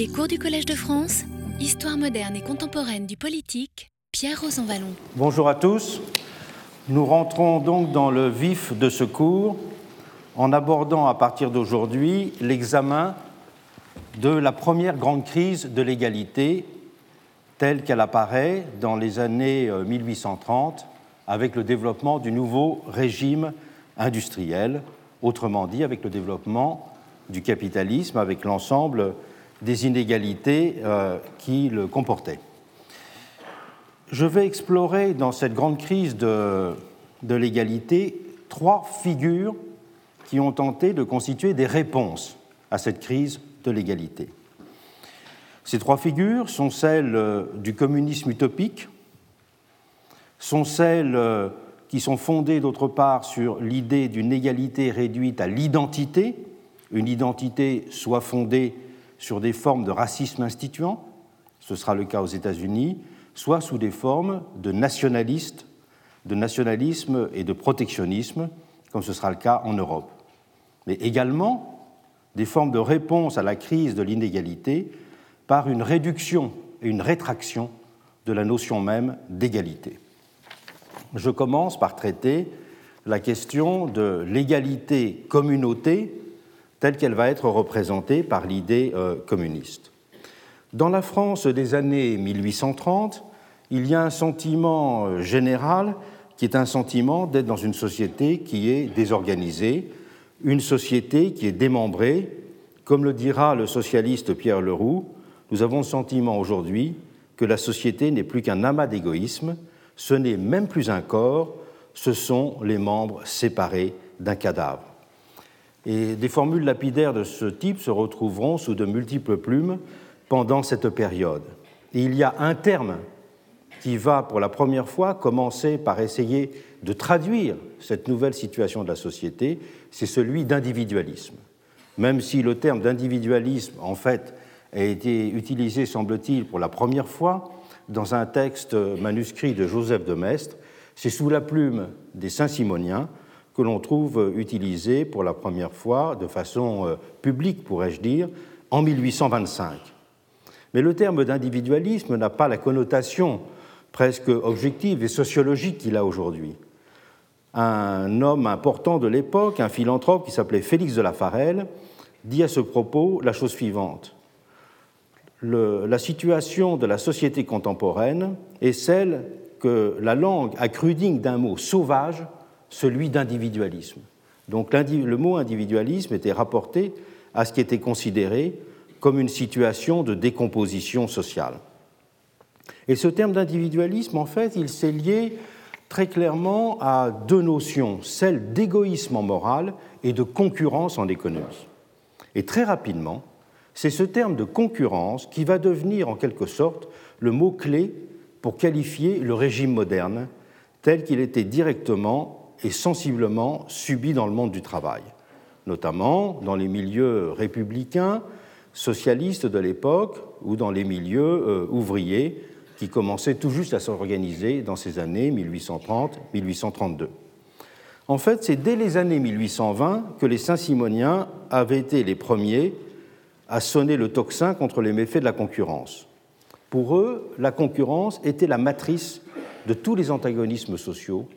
Les cours du Collège de France, Histoire moderne et contemporaine du politique, Pierre Rosanvallon. Bonjour à tous. Nous rentrons donc dans le vif de ce cours en abordant à partir d'aujourd'hui l'examen de la première grande crise de l'égalité telle qu'elle apparaît dans les années 1830 euh, avec le développement du nouveau régime industriel, autrement dit avec le développement du capitalisme, avec l'ensemble des inégalités euh, qui le comportaient. Je vais explorer dans cette grande crise de, de l'égalité trois figures qui ont tenté de constituer des réponses à cette crise de l'égalité. Ces trois figures sont celles euh, du communisme utopique, sont celles euh, qui sont fondées d'autre part sur l'idée d'une égalité réduite à l'identité, une identité soit fondée sur des formes de racisme instituant, ce sera le cas aux États-Unis, soit sous des formes de nationalistes, de nationalisme et de protectionnisme, comme ce sera le cas en Europe. Mais également des formes de réponse à la crise de l'inégalité par une réduction et une rétraction de la notion même d'égalité. Je commence par traiter la question de l'égalité communauté telle qu'elle va être représentée par l'idée euh, communiste. Dans la France des années 1830, il y a un sentiment euh, général qui est un sentiment d'être dans une société qui est désorganisée, une société qui est démembrée. Comme le dira le socialiste Pierre Leroux, nous avons le sentiment aujourd'hui que la société n'est plus qu'un amas d'égoïsme, ce n'est même plus un corps, ce sont les membres séparés d'un cadavre. Et des formules lapidaires de ce type se retrouveront sous de multiples plumes pendant cette période. Et il y a un terme qui va pour la première fois commencer par essayer de traduire cette nouvelle situation de la société, c'est celui d'individualisme. Même si le terme d'individualisme, en fait, a été utilisé, semble-t-il, pour la première fois dans un texte manuscrit de Joseph de Maistre, c'est sous la plume des Saint-Simoniens que l'on trouve utilisé pour la première fois, de façon euh, publique pourrais-je dire, en 1825. Mais le terme d'individualisme n'a pas la connotation presque objective et sociologique qu'il a aujourd'hui. Un homme important de l'époque, un philanthrope qui s'appelait Félix de la Farelle, dit à ce propos la chose suivante. la situation de la société contemporaine est celle que la langue a cru digne d'un mot sauvage celui d'individualisme. Donc le mot individualisme était rapporté à ce qui était considéré comme une situation de décomposition sociale. Et ce terme d'individualisme, en fait, il s'est lié très clairement à deux notions, celle d'égoïsme en morale et de concurrence en économie. Et très rapidement, c'est ce terme de concurrence qui va devenir en quelque sorte le mot-clé pour qualifier le régime moderne tel qu'il était directement et sensiblement subi dans le monde du travail, notamment dans les milieux républicains, socialistes de l'époque ou dans les milieux euh, ouvriers qui commençaient tout juste à s'organiser dans ces années 1830-1832. En fait, c'est dès les années 1820 que les Saint-Simoniens avaient été les premiers à sonner le tocsin contre les méfaits de la concurrence. Pour eux, la concurrence était la matrice de tous les antagonismes sociaux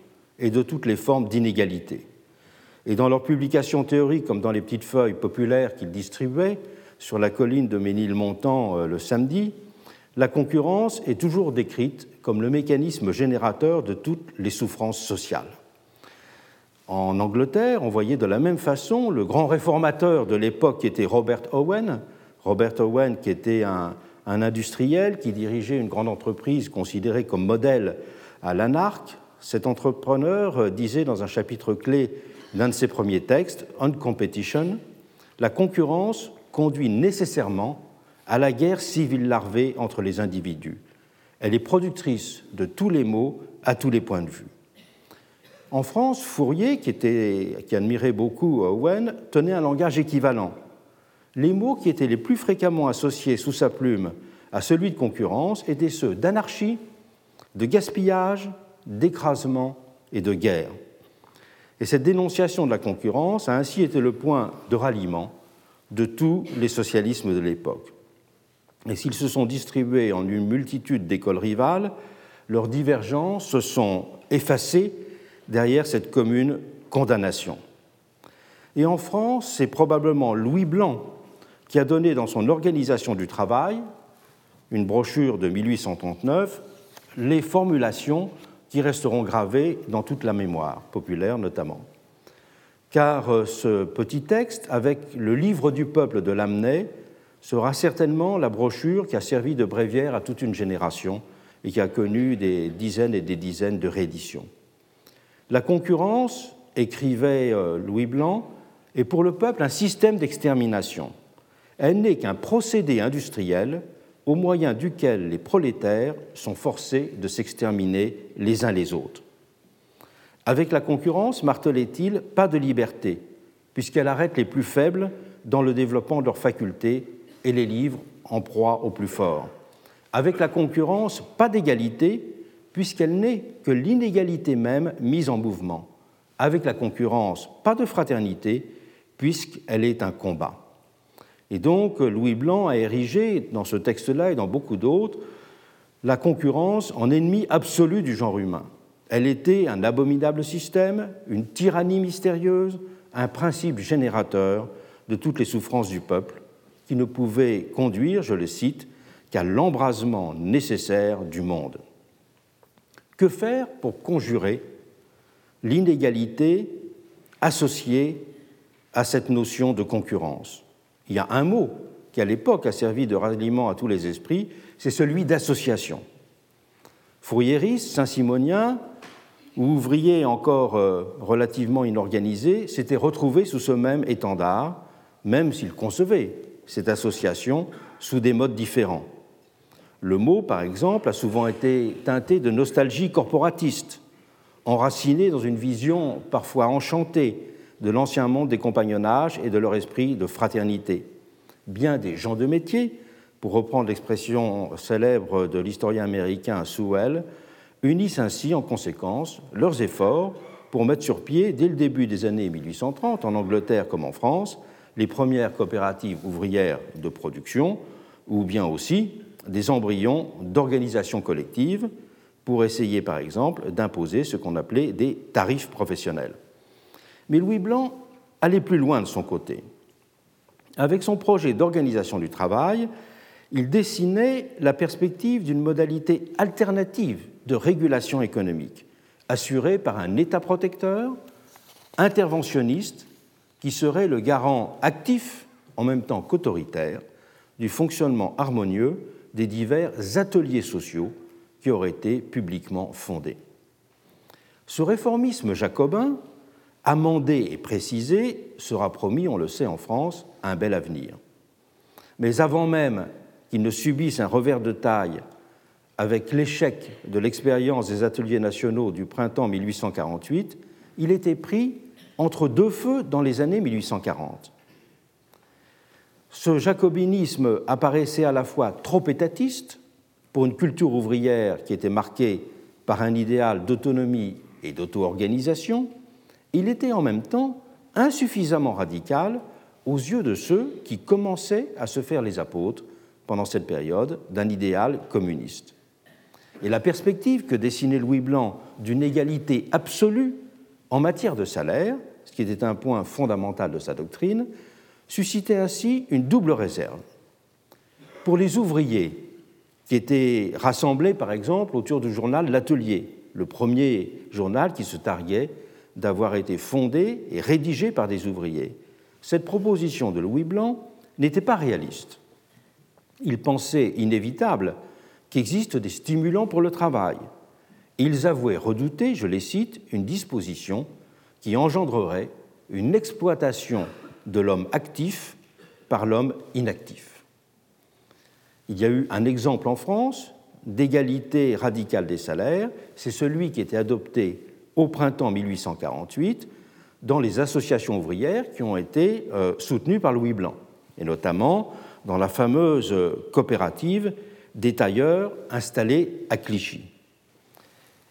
et de toutes les formes d'inégalité. Et dans leurs publications théoriques, comme dans les petites feuilles populaires qu'ils distribuaient sur la colline de Ménilmontant euh, le samedi, la concurrence est toujours décrite comme le mécanisme générateur de toutes les souffrances sociales. En Angleterre, on voyait de la même façon le grand réformateur de l'époque qui était Robert Owen, Robert Owen qui était un, un industriel qui dirigeait une grande entreprise considérée comme modèle à l'anarque, cet entrepreneur euh, disait dans un chapitre clé d'un de ses premiers textes, On Competition, la concurrence conduit nécessairement à la guerre civile larvée entre les individus. Elle est productrice de tous les maux à tous les points de vue. En France, Fourier, qui, admirait beaucoup Owen, tenait un langage équivalent. Les mots qui étaient les plus fréquemment associés sous sa plume à celui de concurrence étaient ceux d'anarchie, de gaspillage, d'écrasement et de guerre. Et cette dénonciation de la concurrence a ainsi été le point de ralliement de tous les socialismes de l'époque. Et s'ils se sont distribués en une multitude d'écoles rivales, leurs divergences se sont effacées derrière cette commune condamnation. Et en France, c'est probablement Louis Blanc qui a donné dans son Organisation du travail, une brochure de 1839, les formulations qui resteront gravées dans toute la mémoire populaire notamment. Car euh, ce petit texte, avec le livre du peuple de Lamennais, sera certainement la brochure qui a servi de bréviaire à toute une génération et qui a connu des dizaines et des dizaines de rééditions. La concurrence, écrivait euh, Louis Blanc, est pour le peuple un système d'extermination. Elle n'est qu'un procédé industriel au moyen duquel les prolétaires sont forcés de s'exterminer les uns les autres. Avec la concurrence, martelait-il, pas de liberté, puisqu'elle arrête les plus faibles dans le développement de leurs facultés et les livre en proie aux plus forts. Avec la concurrence, pas d'égalité, puisqu'elle n'est que l'inégalité même mise en mouvement. Avec la concurrence, pas de fraternité, puisqu'elle est un combat. Et donc, Louis Blanc a érigé, dans ce texte-là et dans beaucoup d'autres, la concurrence en ennemi absolu du genre humain. Elle était un abominable système, une tyrannie mystérieuse, un principe générateur de toutes les souffrances du peuple, qui ne pouvait conduire, je le cite, qu'à l'embrasement nécessaire du monde. Que faire pour conjurer l'inégalité associée à cette notion de concurrence? Il y a un mot qui à l'époque a servi de ralliement à tous les esprits, c'est celui d'association. Fourriériste, Saint-Simonien, ou ouvriers encore euh, relativement inorganisés s'étaient retrouvés sous ce même étendard, même s'ils concevaient cette association sous des modes différents. Le mot, par exemple, a souvent été teinté de nostalgie corporatiste, enraciné dans une vision parfois enchantée de l'ancien monde des compagnonnages et de leur esprit de fraternité. Bien des gens de métier, pour reprendre l'expression célèbre de l'historien américain Sewell, unissent ainsi en conséquence leurs efforts pour mettre sur pied, dès le début des années 1830, en Angleterre comme en France, les premières coopératives ouvrières de production, ou bien aussi des embryons d'organisation collective pour essayer, par exemple, d'imposer ce qu'on appelait des tarifs professionnels. Mais Louis Blanc allait plus loin de son côté. Avec son projet d'organisation du travail, il dessinait la perspective d'une modalité alternative de régulation économique, assurée par un État protecteur, interventionniste, qui serait le garant actif, en même temps qu'autoritaire, du fonctionnement harmonieux des divers ateliers sociaux qui auraient été publiquement fondés. Ce réformisme jacobin, amendé et précisé, sera promis, on le sait en France, un bel avenir. Mais avant même qu'il ne subisse un revers de taille avec l'échec de l'expérience des ateliers nationaux du printemps 1848, il était pris entre deux feux dans les années 1840. Ce jacobinisme apparaissait à la fois trop étatiste pour une culture ouvrière qui était marquée par un idéal d'autonomie et d'auto-organisation, il était en même temps insuffisamment radical aux yeux de ceux qui commençaient à se faire les apôtres pendant cette période d'un idéal communiste. Et la perspective que dessinait Louis Blanc d'une égalité absolue en matière de salaire, ce qui était un point fondamental de sa doctrine, suscitait ainsi une double réserve. Pour les ouvriers qui étaient rassemblés, par exemple, autour du journal L'Atelier, le premier journal qui se targuait d'avoir été fondé et rédigé par des ouvriers, cette proposition de Louis Blanc n'était pas réaliste. Il pensait inévitable qu'existent des stimulants pour le travail. Ils avouaient redouter, je les cite, une disposition qui engendrerait une exploitation de l'homme actif par l'homme inactif. Il y a eu un exemple en France d'égalité radicale des salaires, c'est celui qui était adopté au printemps 1848 dans les associations ouvrières qui ont été euh, soutenues par Louis Blanc, et notamment dans la fameuse coopérative des tailleurs installés à Clichy.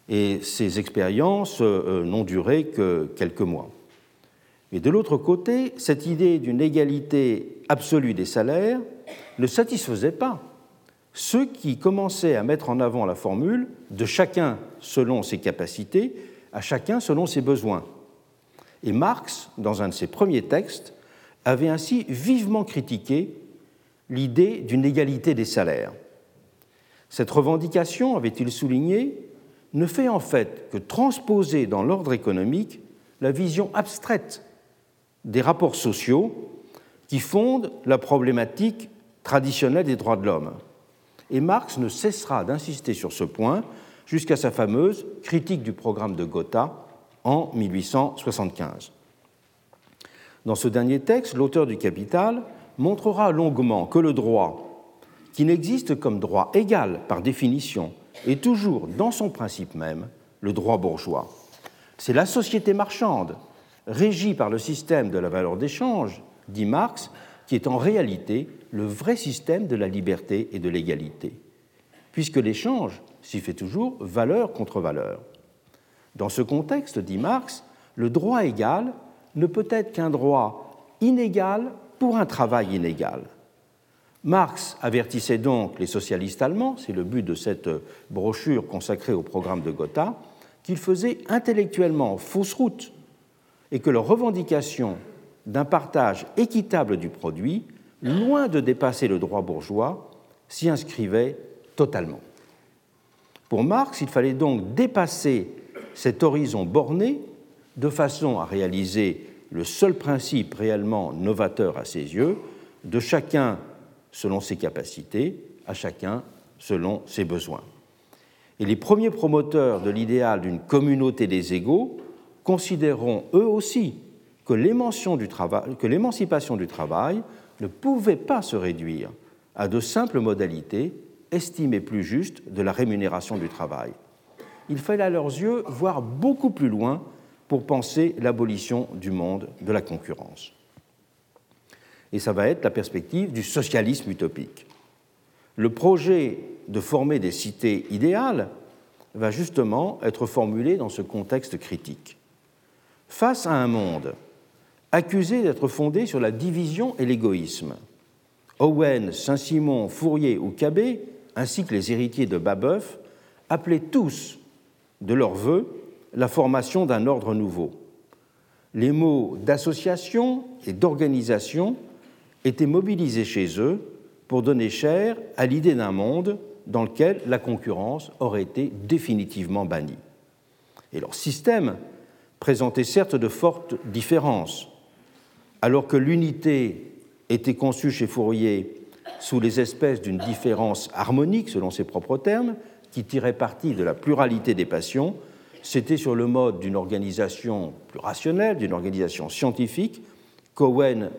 Et ces expériences euh, n'ont duré que quelques mois. Mais de l'autre côté, cette idée d'une égalité absolue des salaires ne satisfaisait pas ceux qui commençaient à mettre en avant la formule de chacun selon ses capacités, à chacun selon ses besoins. Et Marx, dans un de ses premiers textes, avait ainsi vivement critiqué l'idée d'une égalité des salaires. Cette revendication, avait-il souligné, ne fait en fait que transposer dans l'ordre économique la vision abstraite des rapports sociaux qui fondent la problématique traditionnelle des droits de l'homme. Et Marx ne cessera d'insister sur ce point jusqu'à sa fameuse critique du programme de Gotha en 1875. Dans ce dernier texte, l'auteur du Capital montrera longuement que le droit, qui n'existe comme droit égal par définition, est toujours, dans son principe même, le droit bourgeois. C'est la société marchande, régie par le système de la valeur d'échange, dit Marx, qui est en réalité le vrai système de la liberté et de l'égalité, puisque l'échange s'y fait toujours valeur contre valeur. Dans ce contexte, dit Marx, le droit égal ne peut être qu'un droit inégal pour un travail inégal. Marx avertissait donc les socialistes allemands, c'est le but de cette brochure consacrée au programme de Gotha, qu'ils faisaient intellectuellement fausse route et que leur revendication d'un partage équitable du produit, loin de dépasser le droit bourgeois, s'y inscrivait totalement. Pour Marx, il fallait donc dépasser cet horizon borné de façon à réaliser le seul principe réellement novateur à ses yeux, de chacun selon ses capacités, à chacun selon ses besoins. Et les premiers promoteurs de l'idéal d'une communauté des égaux considéreront eux aussi que l'émancipation du, travail ne pouvait pas se réduire à de simples modalités estimées plus justes de la rémunération du travail. Il fallait à leurs yeux voir beaucoup plus loin pour penser l'abolition du monde de la concurrence et ça va être la perspective du socialisme utopique. Le projet de former des cités idéales va justement être formulé dans ce contexte critique. Face à un monde accusé d'être fondé sur la division et l'égoïsme, Owen, Saint-Simon, Fourier ou Cabet, ainsi que les héritiers de Babeuf, appelaient tous de leur vœu la formation d'un ordre nouveau. Les mots d'association et d'organisation étaient mobilisés chez eux pour donner chair à l'idée d'un monde dans lequel la concurrence aurait été définitivement bannie. Et leur système présentait certes de fortes différences. Alors que l'unité était conçue chez Fourier sous les espèces d'une différence harmonique, selon ses propres termes, qui tirait parti de la pluralité des passions, c'était sur le mode d'une organisation plus rationnelle, d'une organisation scientifique, qu'Owen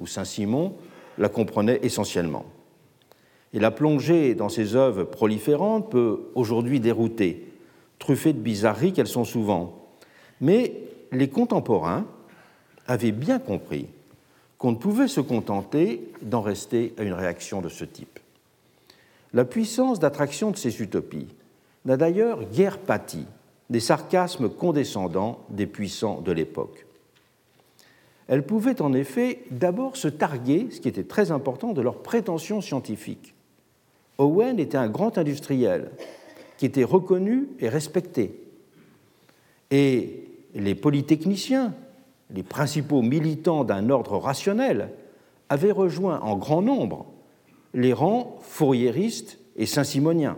ou Saint-Simon la comprenait essentiellement. Et la plongée dans ces œuvres proliférantes peut aujourd'hui dérouter, truffées de bizarreries qu'elles sont souvent. Mais les contemporains avaient bien compris qu'on ne pouvait se contenter d'en rester à une réaction de ce type. La puissance d'attraction de ces utopies n'a d'ailleurs guère pâti des sarcasmes condescendants des puissants de l'époque. Elles pouvaient en effet d'abord se targuer, ce qui était très important, de leurs prétentions scientifiques. Owen était un grand industriel qui était reconnu et respecté. Et les polytechniciens, les principaux militants d'un ordre rationnel, avaient rejoint en grand nombre les rangs fourriéristes et saint-simoniens,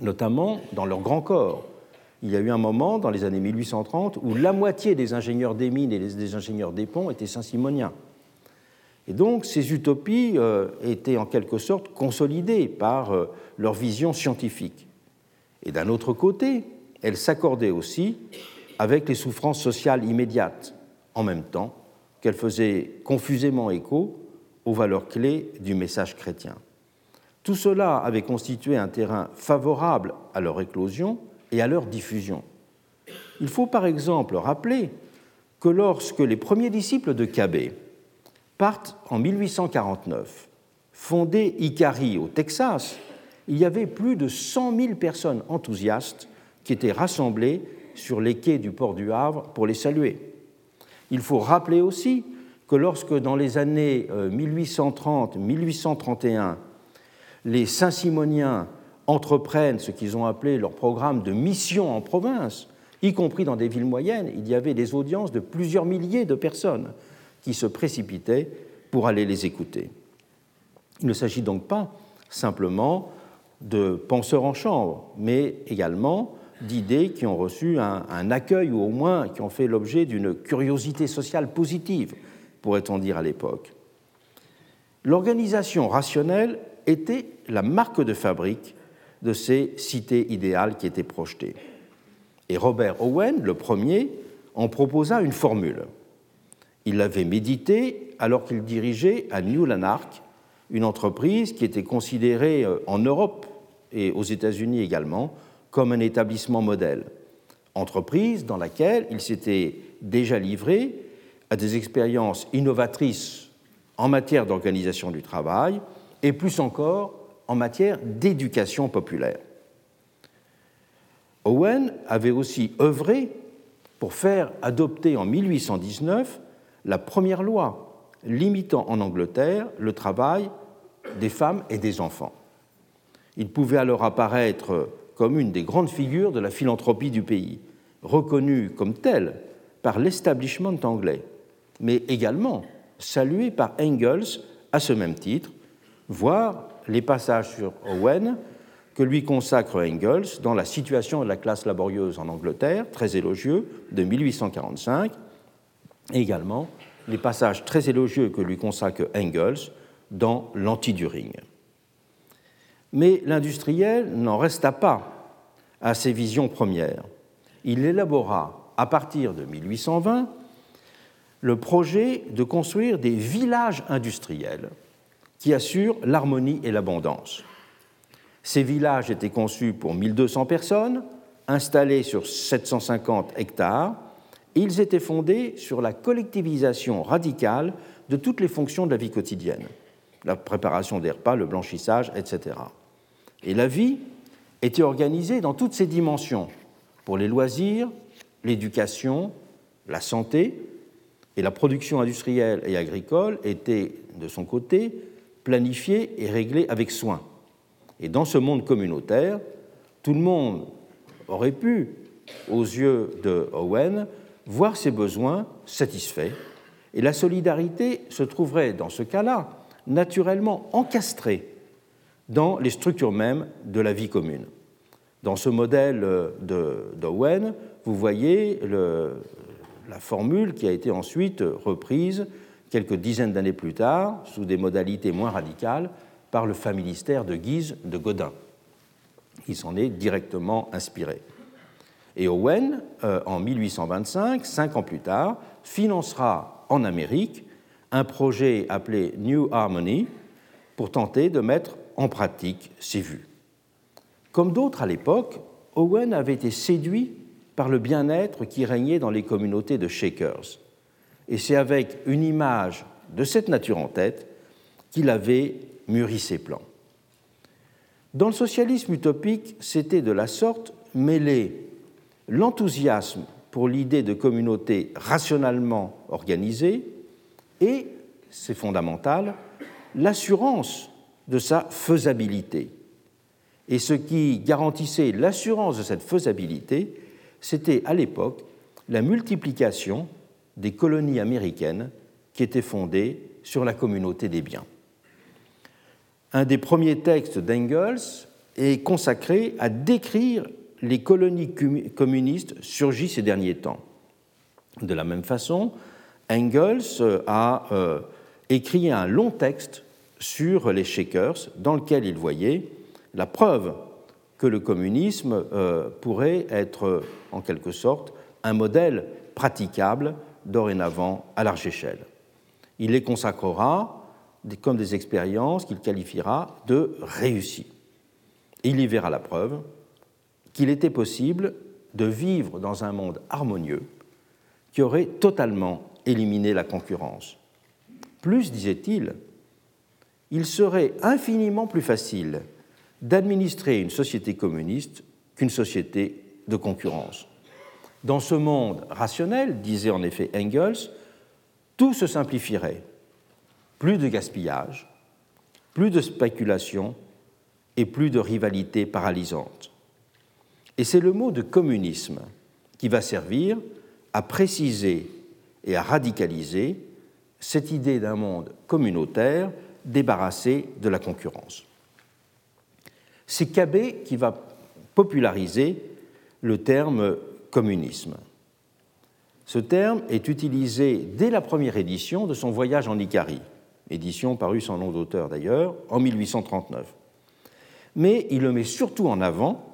notamment dans leur grand corps, il y a eu un moment, dans les années 1830, où la moitié des ingénieurs des mines et des ingénieurs des ponts étaient saint-simoniens. Et donc ces utopies euh, étaient en quelque sorte consolidées par euh, leur vision scientifique. Et d'un autre côté, elles s'accordaient aussi avec les souffrances sociales immédiates, en même temps qu'elles faisaient confusément écho aux valeurs clés du message chrétien. Tout cela avait constitué un terrain favorable à leur éclosion et à leur diffusion. Il faut par exemple rappeler que lorsque les premiers disciples de Cabé partent en 1849 fonder Ikari au Texas, il y avait plus de 100 000 personnes enthousiastes qui étaient rassemblées sur les quais du port du Havre pour les saluer. Il faut rappeler aussi que lorsque dans les années 1830-1831, euh, les Saint-Simoniens entreprennent ce qu'ils ont appelé leur programme de mission en province, y compris dans des villes moyennes, il y avait des audiences de plusieurs milliers de personnes qui se précipitaient pour aller les écouter. Il ne s'agit donc pas simplement de penseurs en chambre, mais également d'idées qui ont reçu un, accueil ou au moins qui ont fait l'objet d'une curiosité sociale positive, pourrait-on dire à l'époque. L'organisation rationnelle était la marque de fabrique de ces cités idéales qui étaient projetées. Et Robert Owen, le premier, en proposa une formule. Il l'avait méditée alors qu'il dirigeait à New Lanark une entreprise qui était considérée euh, en Europe et aux États-Unis également comme un établissement modèle. Entreprise dans laquelle il s'était déjà livré à des expériences innovatrices en matière d'organisation du travail et plus encore en matière d'éducation populaire. Owen avait aussi œuvré pour faire adopter en 1819 la première loi limitant en Angleterre le travail des femmes et des enfants. Il pouvait alors apparaître comme une des grandes figures de la philanthropie du pays, reconnue comme telle par l'establishment anglais, mais également saluée par Engels à ce même titre, voire les passages sur Owen que lui consacre Engels dans La situation de la classe laborieuse en Angleterre, très élogieux, de 1845, et également les passages très élogieux que lui consacre Engels dans l'Anti-During. Mais l'industriel n'en resta pas à ses visions premières. Il élabora, à partir de 1820, le projet de construire des villages industriels qui assurent l'harmonie et l'abondance. Ces villages étaient conçus pour 1200 personnes, installés sur 750 hectares, et ils étaient fondés sur la collectivisation radicale de toutes les fonctions de la vie quotidienne, la préparation des repas, le blanchissage, etc. Et la vie était organisée dans toutes ses dimensions, pour les loisirs, l'éducation, la santé, et la production industrielle et agricole était, de son côté, planifiée et réglée avec soin. Et dans ce monde communautaire, tout le monde aurait pu, aux yeux de Owen, voir ses besoins satisfaits, et la solidarité se trouverait dans ce cas-là naturellement encastrée dans les structures mêmes de la vie commune. Dans ce modèle d'Owen, vous voyez la formule qui a été ensuite reprise quelques dizaines d'années plus tard, sous des modalités moins radicales, par le familistère de Guise de Godin. Il s'en est directement inspiré. Et Owen, euh, en 1825, cinq ans plus tard, financera en Amérique un projet appelé New Harmony pour tenter de mettre en pratique ses vues. Comme d'autres à l'époque, Owen avait été séduit par le bien-être qui régnait dans les communautés de Shakers. Et c'est avec une image de cette nature en tête qu'il avait mûri ses plans. Dans le socialisme utopique, c'était de la sorte mêler l'enthousiasme pour l'idée de communauté rationnellement organisée et, c'est fondamental, l'assurance de sa faisabilité. Et ce qui garantissait l'assurance de cette faisabilité, c'était à l'époque la multiplication des colonies américaines qui étaient fondées sur la communauté des biens. Un des premiers textes d'Engels est consacré à décrire les colonies communistes surgies ces derniers temps. De la même façon, Engels a euh, écrit un long texte sur les Shakers dans lequel il voyait la preuve que le communisme euh, pourrait être en quelque sorte un modèle praticable dorénavant à large échelle. Il les consacrera comme des expériences qu'il qualifiera de réussies. Il y verra la preuve qu'il était possible de vivre dans un monde harmonieux qui aurait totalement éliminé la concurrence. Plus, disait-il, il serait infiniment plus facile d'administrer une société communiste qu'une société de concurrence. Dans ce monde rationnel, disait en effet Engels, tout se simplifierait. Plus de gaspillage, plus de spéculation, et plus de rivalité paralysante. Et c'est le mot de communisme qui va servir à préciser et à radicaliser cette idée d'un monde communautaire débarrassé de la concurrence. C'est Cabet qui va populariser le terme communisme. Ce terme est utilisé dès la première édition de son voyage en Icarie, édition parue sans nom d'auteur d'ailleurs, en 1839. Mais il le met surtout en avant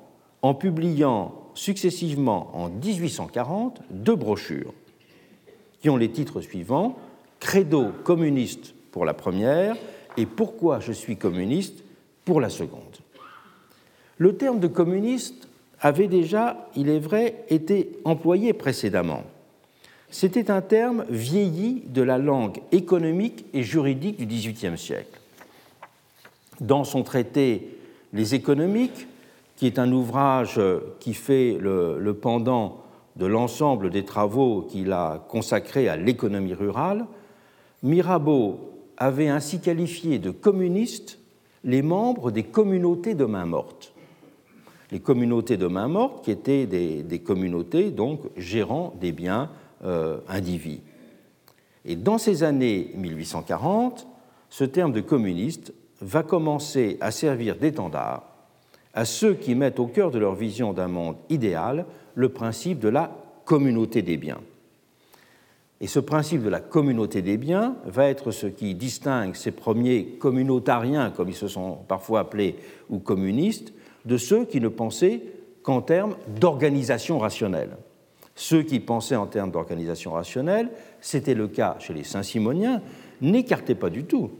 en publiant successivement en 1840 deux brochures qui ont les titres suivants Credo communiste pour la première et Pourquoi je suis communiste pour la seconde. Le terme de communiste avait déjà, il est vrai, été employé précédemment. C'était un terme vieilli de la langue économique et juridique du XVIIIe siècle. Dans son traité Les économiques, qui est un ouvrage qui fait le, le pendant de l'ensemble des travaux qu'il a consacrés à l'économie rurale, Mirabeau avait ainsi qualifié de communistes les membres des communautés de main morte. Les communautés de main morte qui étaient des, communautés donc gérant des biens euh, indivis. Et dans ces années 1840, ce terme de communiste va commencer à servir d'étendard à ceux qui mettent au cœur de leur vision d'un monde idéal le principe de la communauté des biens. Et ce principe de la communauté des biens va être ce qui distingue ces premiers communautariens, comme ils se sont parfois appelés, ou communistes, de ceux qui ne pensaient qu'en termes d'organisation rationnelle. Ceux qui pensaient en termes d'organisation rationnelle, c'était le cas chez les Saint-Simoniens, n'écartaient pas du tout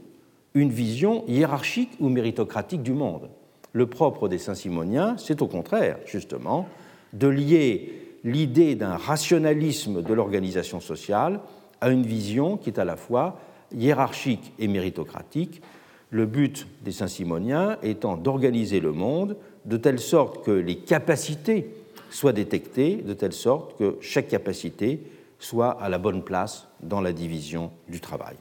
une vision hiérarchique ou méritocratique du monde. Le propre des Saint-Simoniens, c'est au contraire, justement, de lier l'idée d'un rationalisme de l'organisation sociale à une vision qui est à la fois hiérarchique et méritocratique, le but des Saint-Simoniens étant d'organiser le monde de telle sorte que les capacités soient détectées, de telle sorte que chaque capacité soit à la bonne place dans la division du travail.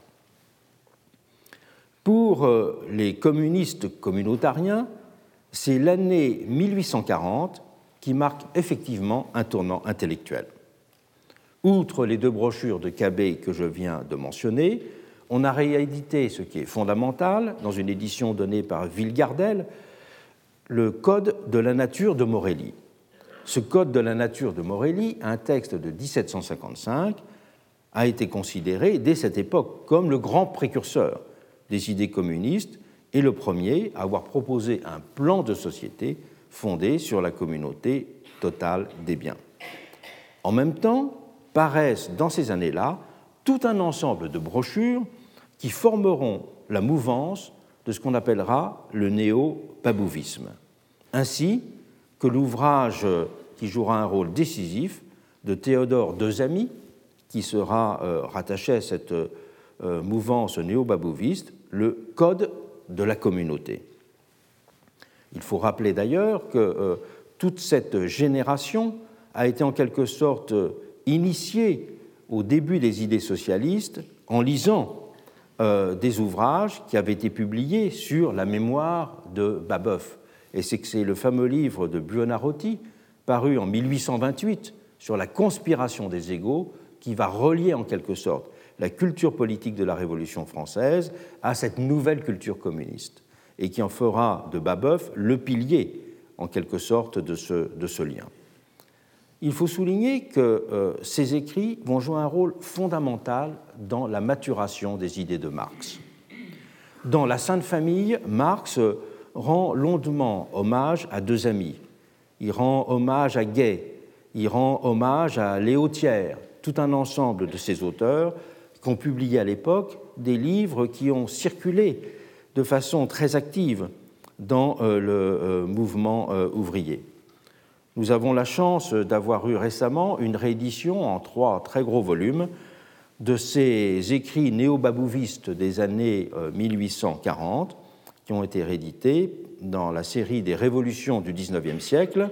Pour euh, les communistes communautariens, c'est l'année 1840 qui marque effectivement un tournant intellectuel. Outre les deux brochures de Cabet que je viens de mentionner, on a réédité ce qui est fondamental dans une édition donnée par Villegardel, le Code de la nature de Morelli. Ce Code de la nature de Morelli, un texte de 1755, a été considéré dès cette époque comme le grand précurseur des idées communistes et le premier à avoir proposé un plan de société fondée sur la communauté totale des biens. En même temps, paraissent dans ces années-là tout un ensemble de brochures qui formeront la mouvance de ce qu'on appellera le néo-babouvisme, ainsi que l'ouvrage qui jouera un rôle décisif de Théodore Dezamy, qui sera euh, rattaché à cette euh, mouvance néo-babouviste, le Code de la communauté. Il faut rappeler d'ailleurs que euh, toute cette génération a été en quelque sorte euh, initiée au début des idées socialistes en lisant euh, des ouvrages qui avaient été publiés sur la mémoire de Babeuf. Et c'est que c'est le fameux livre de Buonarroti, paru en 1828, sur la conspiration des égaux, qui va relier en quelque sorte la culture politique de la Révolution française à cette nouvelle culture communiste et qui en fera de Babeuf le pilier, en quelque sorte, de ce, de ce lien. Il faut souligner que euh, ces écrits vont jouer un rôle fondamental dans la maturation des idées de Marx. Dans La Sainte Famille, Marx rend longuement hommage à deux amis. Il rend hommage à Gay, il rend hommage à Léo Thiers, tout un ensemble de ces auteurs qui ont publié à l'époque des livres qui ont circulé de façon très active dans euh, le euh, mouvement euh, ouvrier. Nous avons la chance d'avoir eu récemment une réédition en trois très gros volumes de ces écrits néo-babouvistes des années 1840 qui ont été réédités dans la série des révolutions du XIXe siècle,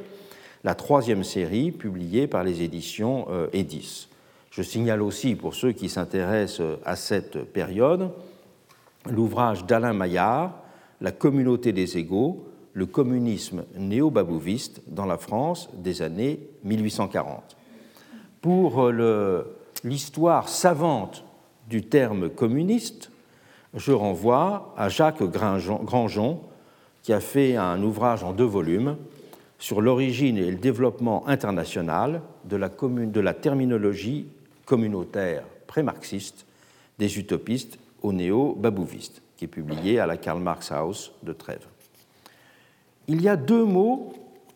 la troisième série publiée par les éditions Edis. Je signale aussi, pour ceux qui s'intéressent à cette période, l'ouvrage d'Alain Maillard, La communauté des égaux, le communisme néo-babouviste dans la France des années 1840. Pour l'histoire savante du terme communiste, je renvoie à Jacques Grandjean, qui a fait un ouvrage en deux volumes sur l'origine et le développement international de la, de la terminologie communautaire pré-marxiste des utopistes au néo-babouvistes, qui est publié à la Karl Marx House de Trèves. Il y a deux mots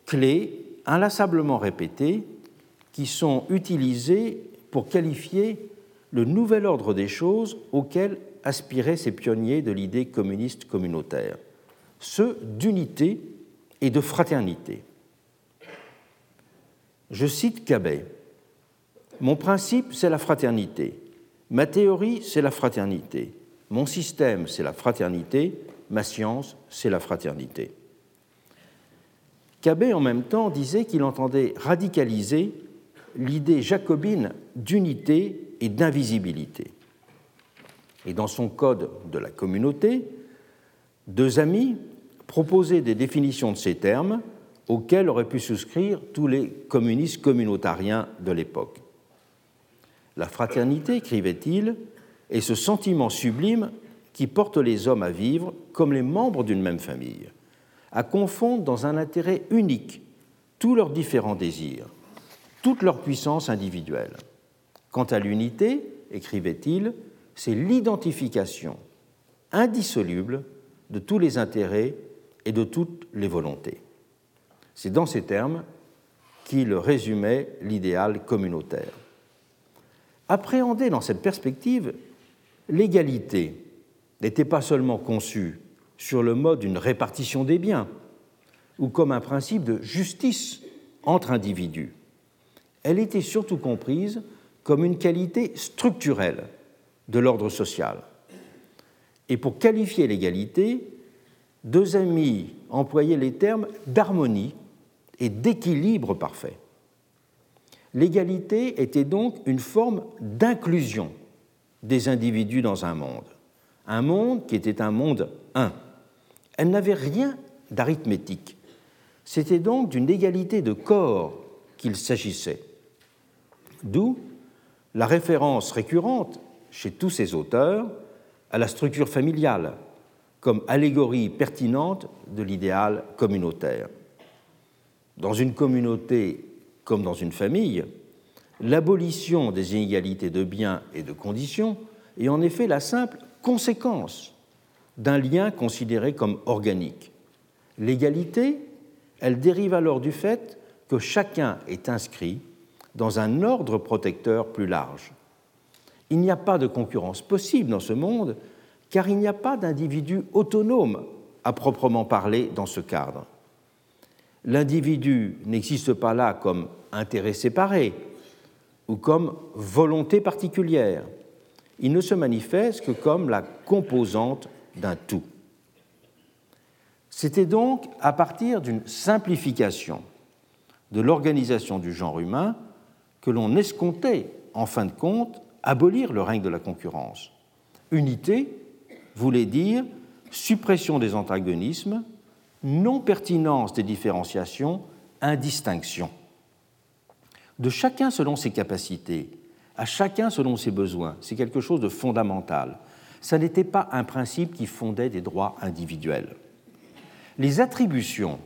clés inlassablement répétés qui sont utilisés pour qualifier le nouvel ordre des choses auquel aspiraient ces pionniers de l'idée communiste communautaire, ceux d'unité et de fraternité. Je cite Cabet. Mon principe, c'est la fraternité. Ma théorie, c'est la fraternité. Mon système, c'est la fraternité. Ma science, c'est la fraternité. Cabet, en même temps, disait qu'il entendait radicaliser l'idée jacobine d'unité et d'invisibilité. Et dans son code de la communauté, deux amis proposaient des définitions de ces termes auxquelles auraient pu souscrire tous les communistes communautariens de l'époque. La fraternité, écrivait-il, est ce sentiment sublime qui porte les hommes à vivre comme les membres d'une même famille, à confondre dans un intérêt unique tous leurs différents désirs, toute leur puissance individuelle. Quant à l'unité, écrivait-il, c'est l'identification indissoluble de tous les intérêts et de toutes les volontés. C'est dans ces termes qu'il résumait l'idéal communautaire. Appréhender dans cette perspective, l'égalité n'était pas seulement conçue sur le mode d'une répartition des biens ou comme un principe de justice entre individus. Elle était surtout comprise comme une qualité structurelle de l'ordre social. Et pour qualifier l'égalité, deux amis employaient les termes d'harmonie et d'équilibre parfait. L'égalité était donc une forme d'inclusion des individus dans un monde, un monde qui était un monde un. Elle n'avait rien d'arithmétique. C'était donc d'une égalité de corps qu'il s'agissait. D'où la référence récurrente chez tous ces auteurs à la structure familiale comme allégorie pertinente de l'idéal communautaire. Dans une communauté comme dans une famille, l'abolition des inégalités de biens et de conditions est en effet la simple conséquence d'un lien considéré comme organique. L'égalité, elle dérive alors du fait que chacun est inscrit dans un ordre protecteur plus large. Il n'y a pas de concurrence possible dans ce monde car il n'y a pas d'individu autonome à proprement parler dans ce cadre. L'individu n'existe pas là comme intérêt séparé ou comme volonté particulière. Il ne se manifeste que comme la composante d'un tout. C'était donc à partir d'une simplification de l'organisation du genre humain que l'on escomptait, en fin de compte, abolir le règne de la concurrence. Unité voulait dire suppression des antagonismes, non-pertinence des différenciations, indistinction. De chacun selon ses capacités, à chacun selon ses besoins, c'est quelque chose de fondamental. Ça n'était pas un principe qui fondait des droits individuels. Les attributions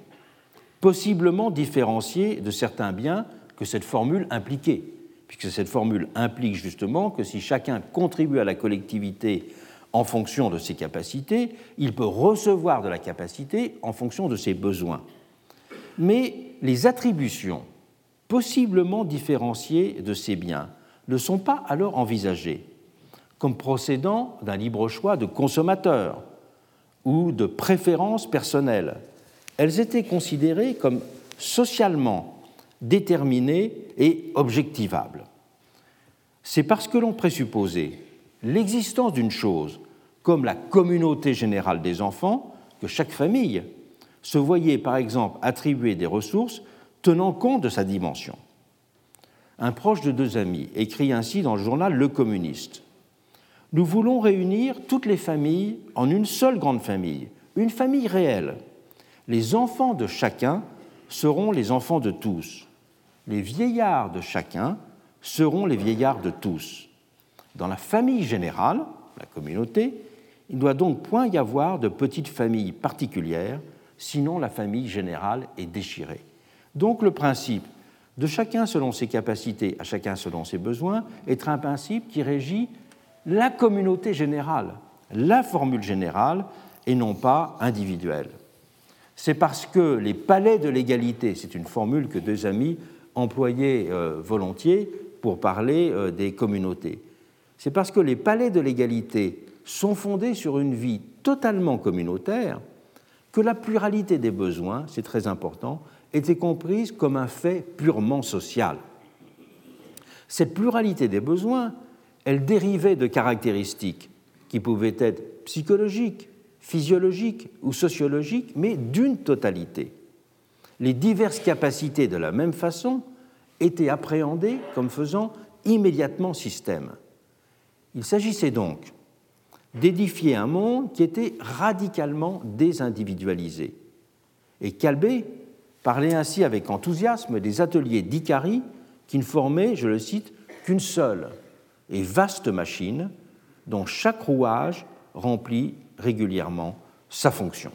possiblement différenciées de certains biens que cette formule impliquait, puisque cette formule implique justement que si chacun contribue à la collectivité en fonction de ses capacités, il peut recevoir de la capacité en fonction de ses besoins. Mais les attributions possiblement différenciées de ces biens ne sont pas alors envisagées comme procédant d'un libre choix de consommateur ou de préférence personnelle. Elles étaient considérées comme socialement déterminées et objectivables. C'est parce que l'on présupposait l'existence d'une chose comme la communauté générale des enfants que chaque famille se voyait par exemple attribuer des ressources tenant compte de sa dimension. Un proche de deux amis écrit ainsi dans le journal Le Communiste. Nous voulons réunir toutes les familles en une seule grande famille, une famille réelle. Les enfants de chacun seront les enfants de tous. Les vieillards de chacun seront les vieillards de tous. Dans la famille générale, la communauté, il ne doit donc point y avoir de petites familles particulières, sinon la famille générale est déchirée. Donc le principe de chacun selon ses capacités, à chacun selon ses besoins, est un principe qui régit la communauté générale, la formule générale, et non pas individuelle. C'est parce que les palais de l'égalité, c'est une formule que deux amis employaient euh, volontiers pour parler euh, des communautés, c'est parce que les palais de l'égalité sont fondés sur une vie totalement communautaire que la pluralité des besoins, c'est très important, était comprise comme un fait purement social. Cette pluralité des besoins, elle dérivait de caractéristiques qui pouvaient être psychologiques, physiologiques ou sociologiques, mais d'une totalité. Les diverses capacités, de la même façon, étaient appréhendées comme faisant immédiatement système. Il s'agissait donc d'édifier un monde qui était radicalement désindividualisé. Et Calbé parlait ainsi avec enthousiasme des ateliers d'Icari qui ne formaient, je le cite, qu'une seule et vaste machine dont chaque rouage remplit régulièrement sa fonction.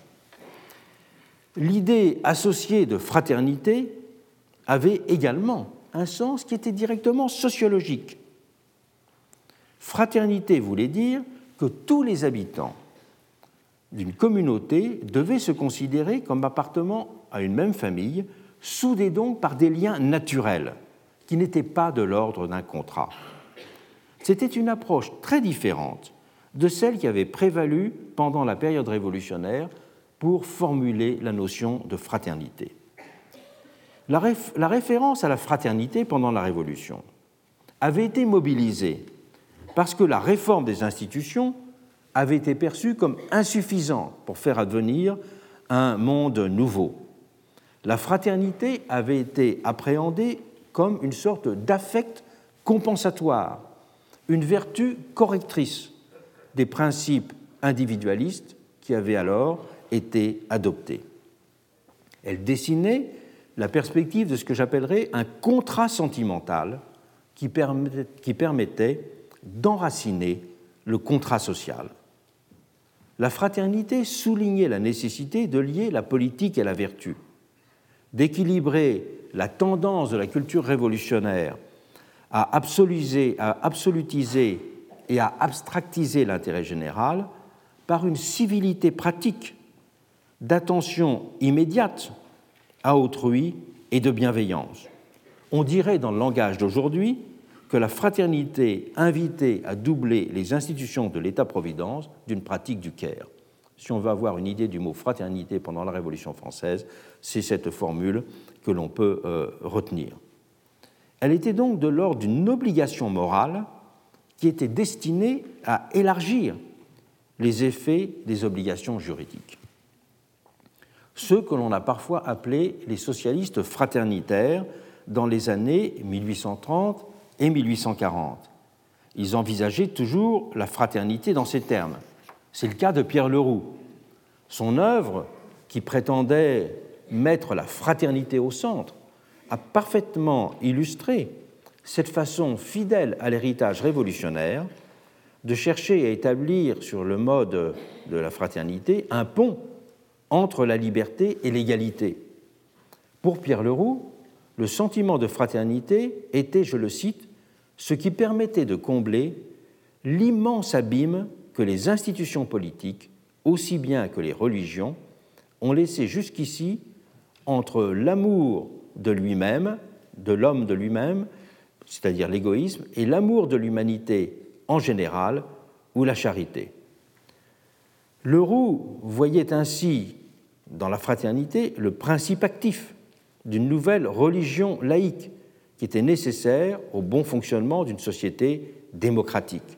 L'idée associée de fraternité avait également un sens qui était directement sociologique. Fraternité voulait dire que tous les habitants d'une communauté devaient se considérer comme appartenant à une même famille, soudés donc par des liens naturels qui n'étaient pas de l'ordre d'un contrat. C'était une approche très différente de celle qui avait prévalu pendant la période révolutionnaire pour formuler la notion de fraternité. La, la référence à la fraternité pendant la Révolution avait été mobilisée parce que la réforme des institutions avait été perçue comme insuffisante pour faire advenir un monde nouveau. La fraternité avait été appréhendée comme une sorte d'affect compensatoire, une vertu correctrice des principes individualistes qui avaient alors été adoptés. Elle dessinait la perspective de ce que j'appellerais un contrat sentimental qui permettait d'enraciner le contrat social. La fraternité soulignait la nécessité de lier la politique et la vertu, d'équilibrer la tendance de la culture révolutionnaire à absolutiser, à absolutiser et à abstractiser l'intérêt général par une civilité pratique d'attention immédiate à autrui et de bienveillance. On dirait dans le langage d'aujourd'hui que la fraternité invitait à doubler les institutions de l'État-providence d'une pratique du Caire. Si on veut avoir une idée du mot fraternité pendant la Révolution française, c'est cette formule que l'on peut euh, retenir. Elle était donc de l'ordre d'une obligation morale qui était destinée à élargir les effets des obligations juridiques. Ceux que l'on a parfois appelés les socialistes fraternitaires dans les années 1830 et 1840. Ils envisageaient toujours la fraternité dans ces termes. C'est le cas de Pierre Leroux. Son œuvre, qui prétendait mettre la fraternité au centre, a parfaitement illustré cette façon fidèle à l'héritage révolutionnaire de chercher à établir sur le mode de la fraternité un pont entre la liberté et l'égalité. Pour Pierre Leroux, le sentiment de fraternité était, je le cite, ce qui permettait de combler l'immense abîme que les institutions politiques, aussi bien que les religions, ont laissé jusqu'ici entre l'amour de lui-même, de l'homme de lui-même, c'est-à-dire l'égoïsme, et l'amour de l'humanité en général, ou la charité. Leroux voyait ainsi dans la fraternité le principe actif d'une nouvelle religion laïque qui était nécessaire au bon fonctionnement d'une société démocratique.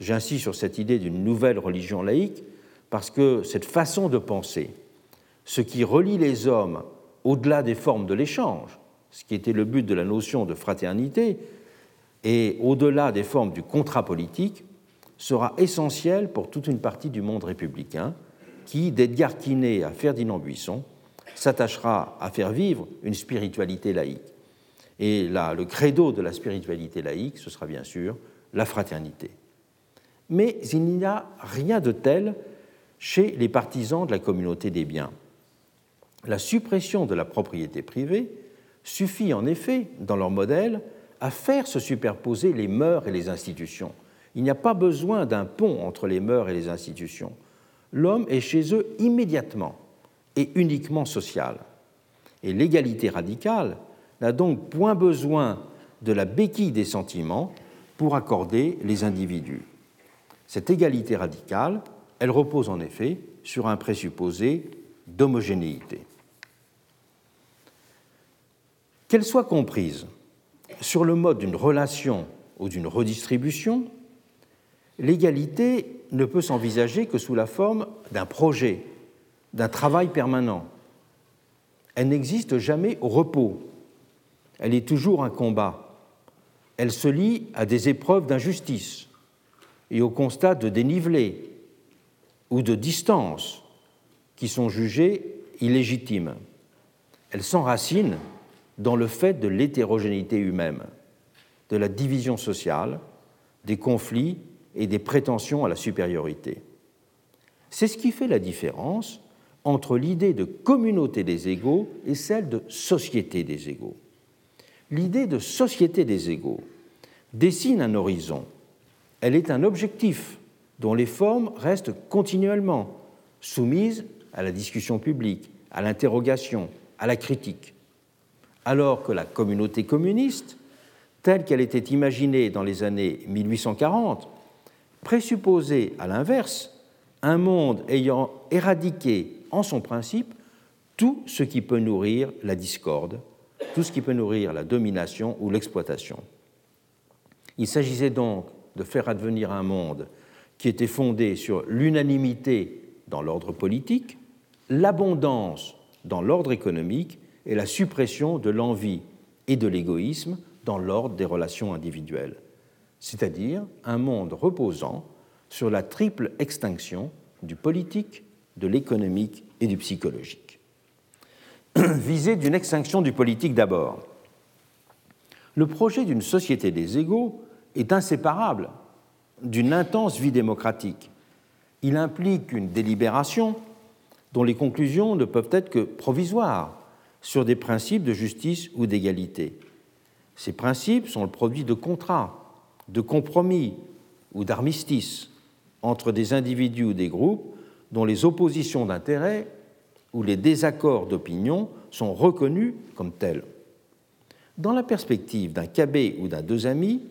J'insiste sur cette idée d'une nouvelle religion laïque parce que cette façon de penser, ce qui relie les hommes au-delà des formes de l'échange, ce qui était le but de la notion de fraternité, et au-delà des formes du contrat politique, sera essentiel pour toute une partie du monde républicain qui, d'Edgar Quinet à Ferdinand Buisson, s'attachera à faire vivre une spiritualité laïque. Et là, le credo de la spiritualité laïque, ce sera bien sûr la fraternité. Mais il n'y a rien de tel chez les partisans de la communauté des biens. La suppression de la propriété privée suffit en effet, dans leur modèle, à faire se superposer les mœurs et les institutions. Il n'y a pas besoin d'un pont entre les mœurs et les institutions. L'homme est chez eux immédiatement et uniquement social. Et l'égalité radicale n'a donc point besoin de la béquille des sentiments pour accorder les individus. Cette égalité radicale, elle repose en effet sur un présupposé d'homogénéité. Qu'elle soit comprise sur le mode d'une relation ou d'une redistribution, l'égalité ne peut s'envisager que sous la forme d'un projet, d'un travail permanent. Elle n'existe jamais au repos. Elle est toujours un combat. Elle se lie à des épreuves d'injustice et au constat de dénivelé ou de distance qui sont jugées illégitimes. Elle s'enracine dans le fait de l'hétérogénéité humaine, de la division sociale, des conflits et des prétentions à la supériorité. C'est ce qui fait la différence entre l'idée de communauté des égaux et celle de société des égaux. L'idée de société des égaux dessine un horizon. Elle est un objectif dont les formes restent continuellement soumises à la discussion publique, à l'interrogation, à la critique. Alors que la communauté communiste, telle qu'elle était imaginée dans les années 1840, présupposait à l'inverse un monde ayant éradiqué en son principe tout ce qui peut nourrir la discorde, tout ce qui peut nourrir la domination ou l'exploitation. Il s'agissait donc de faire advenir un monde qui était fondé sur l'unanimité dans l'ordre politique, l'abondance dans l'ordre économique et la suppression de l'envie et de l'égoïsme dans l'ordre des relations individuelles, c'est-à-dire un monde reposant sur la triple extinction du politique, de l'économique et du psychologique. Visée d'une extinction du politique d'abord. Le projet d'une société des égaux est inséparable d'une intense vie démocratique. Il implique une délibération dont les conclusions ne peuvent être que provisoires sur des principes de justice ou d'égalité. Ces principes sont le produit de contrats, de compromis ou d'armistices entre des individus ou des groupes dont les oppositions d'intérêts ou les désaccords d'opinion sont reconnus comme tels. Dans la perspective d'un cabé ou d'un deux amis,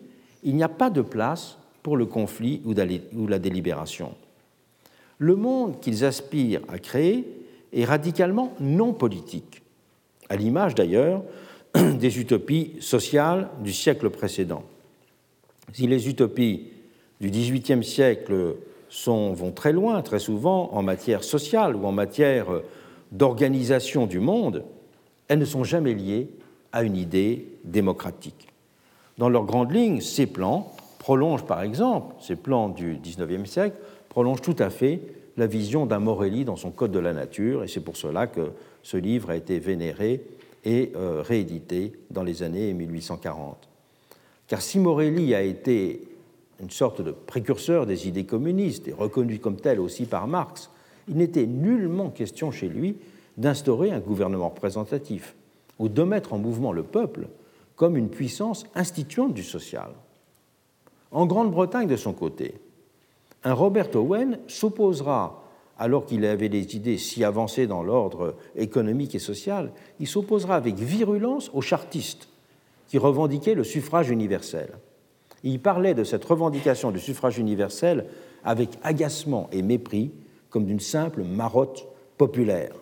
il n'y a pas de place pour le conflit ou la délibération. Le monde qu'ils aspirent à créer est radicalement non politique, à l'image d'ailleurs des utopies sociales du siècle précédent. Si les utopies du XVIIIe siècle sont, vont très loin, très souvent, en matière sociale ou en matière d'organisation du monde, elles ne sont jamais liées à une idée démocratique. Dans leurs grandes lignes, ces plans prolonge par exemple, ces plans du XIXe siècle, prolongent tout à fait la vision d'un Morelli dans son Code de la nature, et c'est pour cela que ce livre a été vénéré et euh, réédité dans les années 1840. Car si Morelli a été une sorte de précurseur des idées communistes et reconnu comme tel aussi par Marx, il n'était nullement question chez lui d'instaurer un gouvernement représentatif ou de mettre en mouvement le peuple comme une puissance instituante du social. En Grande-Bretagne, de son côté, un Robert Owen s'opposera, alors qu'il avait des idées si avancées dans l'ordre économique et social, il s'opposera avec virulence aux chartistes qui revendiquaient le suffrage universel. Il parlait de cette revendication du suffrage universel avec agacement et mépris, comme d'une simple marotte populaire.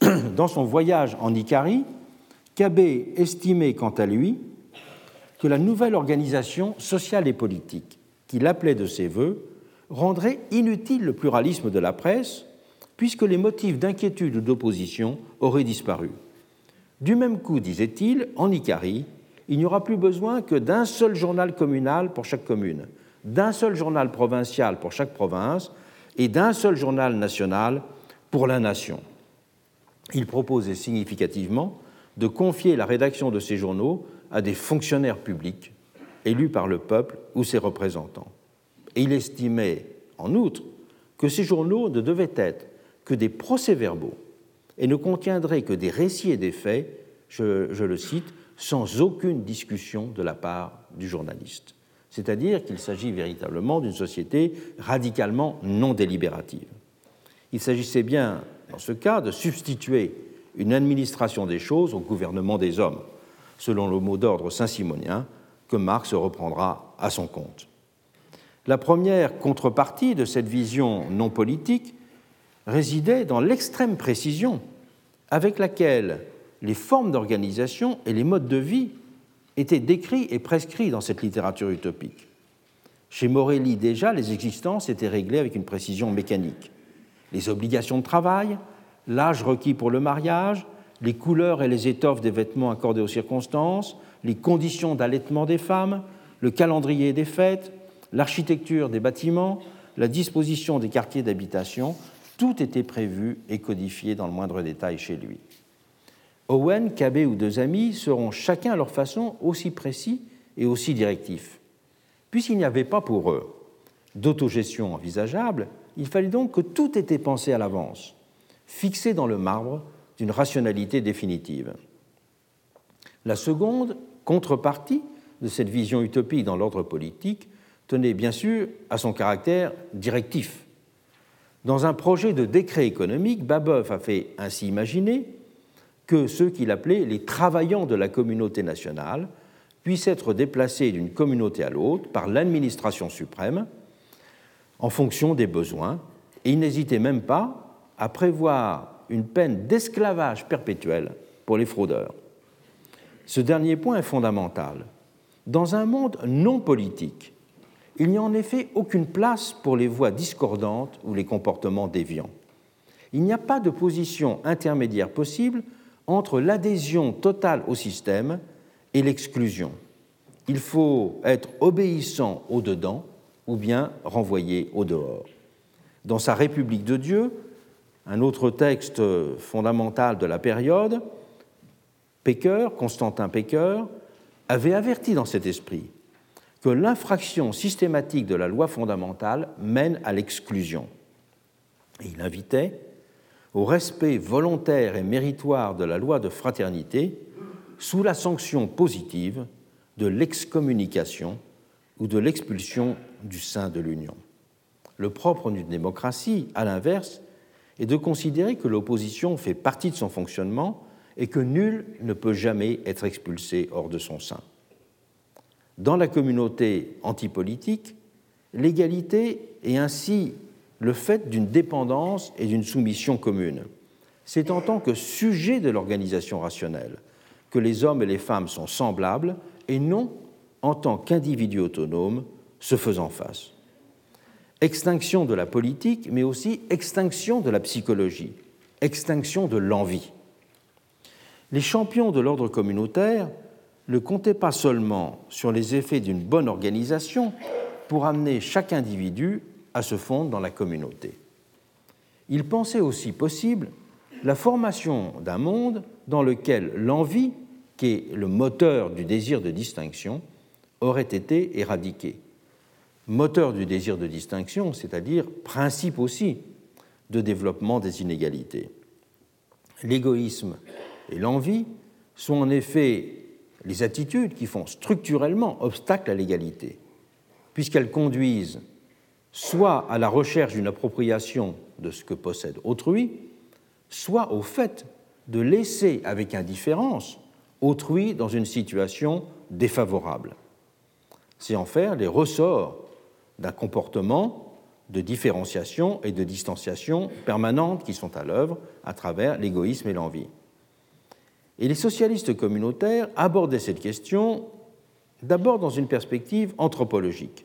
Dans son voyage en Icarie, Cabé estimait quant à lui que la nouvelle organisation sociale et politique qu'il appelait de ses voeux rendrait inutile le pluralisme de la presse, puisque les motifs d'inquiétude ou d'opposition auraient disparu. Du même coup, disait-il, en Icarie, il n'y aura plus besoin que d'un seul journal communal pour chaque commune, d'un seul journal provincial pour chaque province et d'un seul journal national pour la nation. il proposait significativement de confier la rédaction de ces journaux à des fonctionnaires publics élus par le peuple ou ses représentants. Et il estimait, en outre, que ces journaux ne devaient être que des procès-verbaux et ne contiendraient que des récits et des faits, je, je le cite, sans aucune discussion de la part du journaliste. C'est-à-dire qu'il s'agit véritablement d'une société radicalement non délibérative. Il s'agissait bien, dans ce cas, de substituer une administration des choses au gouvernement des hommes, selon le mot d'ordre saint-simonien que Marx reprendra à son compte. La première contrepartie de cette vision non politique résidait dans l'extrême précision avec laquelle les formes d'organisation et les modes de vie étaient décrits et prescrits dans cette littérature utopique. Chez Morelli déjà, les existences étaient réglées avec une précision mécanique. Les obligations de travail, l'âge requis pour le mariage, les couleurs et les étoffes des vêtements accordés aux circonstances, les conditions d'allaitement des femmes, le calendrier des fêtes, l'architecture des bâtiments, la disposition des quartiers d'habitation, tout était prévu et codifié dans le moindre détail chez lui. Owen, Cabé ou deux amis seront chacun à leur façon aussi précis et aussi directifs. Puisqu'il n'y avait pas pour eux d'autogestion envisageable, il fallait donc que tout était pensé à l'avance, fixé dans le marbre d'une rationalité définitive. La seconde contrepartie de cette vision utopique dans l'ordre politique tenait bien sûr à son caractère directif. Dans un projet de décret économique, Babeuf a fait ainsi imaginer que ceux qu'il appelait les travaillants de la communauté nationale puissent être déplacés d'une communauté à l'autre par l'administration suprême en fonction des besoins, et il n'hésitait même pas à prévoir une peine d'esclavage perpétuel pour les fraudeurs. Ce dernier point est fondamental. Dans un monde non politique, il n'y a en effet aucune place pour les voix discordantes ou les comportements déviants. Il n'y a pas de position intermédiaire possible entre l'adhésion totale au système et l'exclusion. Il faut être obéissant au dedans ou bien renvoyé au dehors. Dans sa République de Dieu, un autre texte fondamental de la période, Pécœur, Constantin Pécœur, avait averti dans cet esprit que l'infraction systématique de la loi fondamentale mène à l'exclusion. Et il invitait au respect volontaire et méritoire de la loi de fraternité sous la sanction positive de l'excommunication ou de l'expulsion du sein de l'Union. Le propre d'une démocratie, à l'inverse, est de considérer que l'opposition fait partie de son fonctionnement et que nul ne peut jamais être expulsé hors de son sein. Dans la communauté antipolitique, l'égalité est ainsi le fait d'une dépendance et d'une soumission commune. C'est en tant que sujet de l'organisation rationnelle que les hommes et les femmes sont semblables et non en tant qu'individus autonomes se faisant face. Extinction de la politique, mais aussi extinction de la psychologie, extinction de l'envie. Les champions de l'ordre communautaire ne comptaient pas seulement sur les effets d'une bonne organisation pour amener chaque individu à se fondre dans la communauté. Ils pensaient aussi possible la formation d'un monde dans lequel l'envie, qui est le moteur du désir de distinction, aurait été éradiquée. Moteur du désir de distinction, c'est-à-dire principe aussi de développement des inégalités. L'égoïsme et l'envie sont en effet les attitudes qui font structurellement obstacle à l'égalité, puisqu'elles conduisent soit à la recherche d'une appropriation de ce que possède autrui, soit au fait de laisser avec indifférence autrui dans une situation défavorable. C'est en faire les ressorts d'un comportement de différenciation et de distanciation permanente qui sont à l'œuvre à travers l'égoïsme et l'envie. Et les socialistes communautaires abordaient cette question d'abord dans une perspective anthropologique.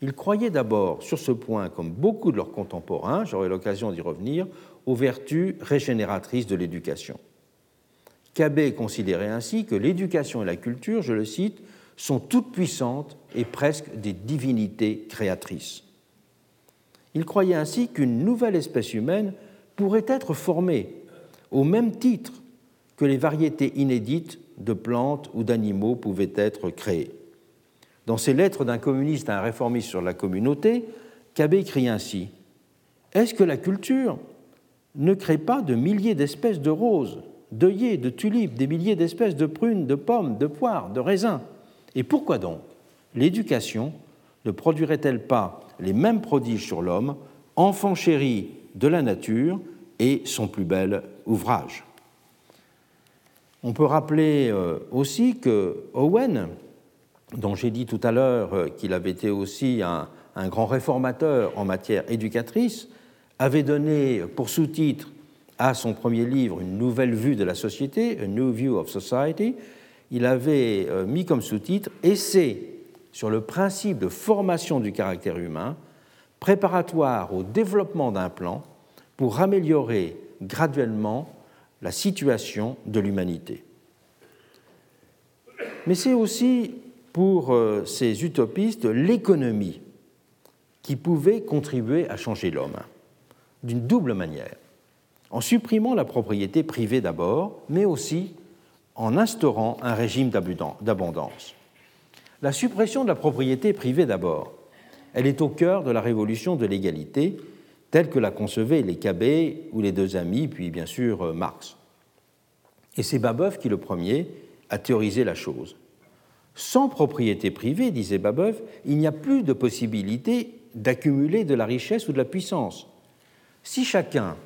Ils croyaient d'abord sur ce point, comme beaucoup de leurs contemporains, j'aurai l'occasion d'y revenir, aux vertus régénératrices de l'éducation. Cabet considérait ainsi que l'éducation et la culture, je le cite, sont toutes puissantes et presque des divinités créatrices. Il croyait ainsi qu'une nouvelle espèce humaine pourrait être formée au même titre que les variétés inédites de plantes ou d'animaux pouvaient être créées. Dans ses lettres d'un communiste à un réformiste sur la communauté, Cabé écrit ainsi Est-ce que la culture ne crée pas de milliers d'espèces de roses, d'œillets, de tulipes, des milliers d'espèces de prunes, de pommes, de poires, de raisins? Et pourquoi donc l'éducation ne produirait-elle pas les mêmes prodiges sur l'homme, enfant chéri de la nature et son plus bel ouvrage? On peut rappeler euh, aussi que Owen, dont j'ai dit tout à l'heure euh, qu'il avait été aussi un, un grand réformateur en matière éducatrice, avait donné pour sous-titre à son premier livre Une nouvelle vue de la société, A New View of Society. Il avait euh, mis comme sous-titre Essai sur le principe de formation du caractère humain, préparatoire au développement d'un plan pour améliorer graduellement la situation de l'humanité. Mais c'est aussi pour euh, ces utopistes l'économie qui pouvait contribuer à changer l'homme d'une double manière, en supprimant la propriété privée d'abord, mais aussi en instaurant un régime d'abondance. La suppression de la propriété privée d'abord, elle est au cœur de la révolution de l'égalité, telle que la concevaient les Cabet ou les deux amis, puis bien sûr euh, Marx. Et c'est Babeuf qui, le premier, a théorisé la chose. Sans propriété privée, disait Babeuf, il n'y a plus de possibilité d'accumuler de la richesse ou de la puissance. Si chacun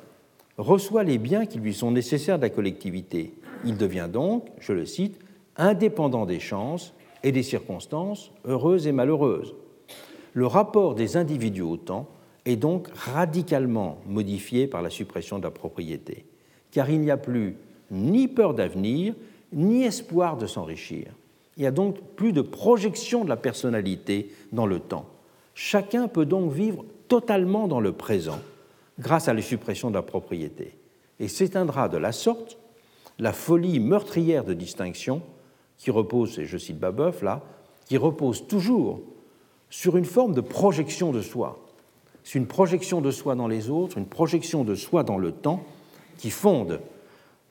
reçoit les biens qui lui sont nécessaires de la collectivité, il devient donc, je le cite, indépendant des chances et des circonstances heureuses et malheureuses. Le rapport des individus au temps est donc radicalement modifié par la suppression de la propriété, car il n'y a plus ni peur d'avenir, ni espoir de s'enrichir. Il n'y a donc plus de projection de la personnalité dans le temps. Chacun peut donc vivre totalement dans le présent grâce à la suppression de la propriété et s'éteindra de la sorte la folie meurtrière de distinction qui repose, et je cite Babeuf là, qui repose toujours sur une forme de projection de soi. C'est une projection de soi dans les autres, une projection de soi dans le temps qui fonde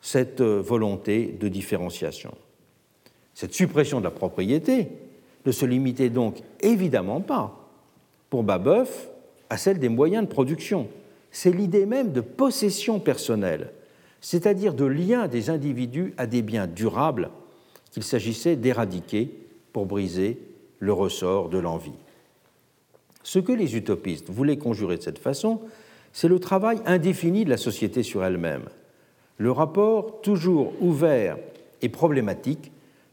cette volonté de différenciation. Cette suppression de la propriété ne se limitait donc évidemment pas pour Babeuf à celle des moyens de production. C'est l'idée même de possession personnelle, c'est-à-dire de lien des individus à des biens durables qu'il s'agissait d'éradiquer pour briser le ressort de l'envie. Ce que les utopistes voulaient conjurer de cette façon, c'est le travail indéfini de la société sur elle-même, le rapport toujours ouvert et problématique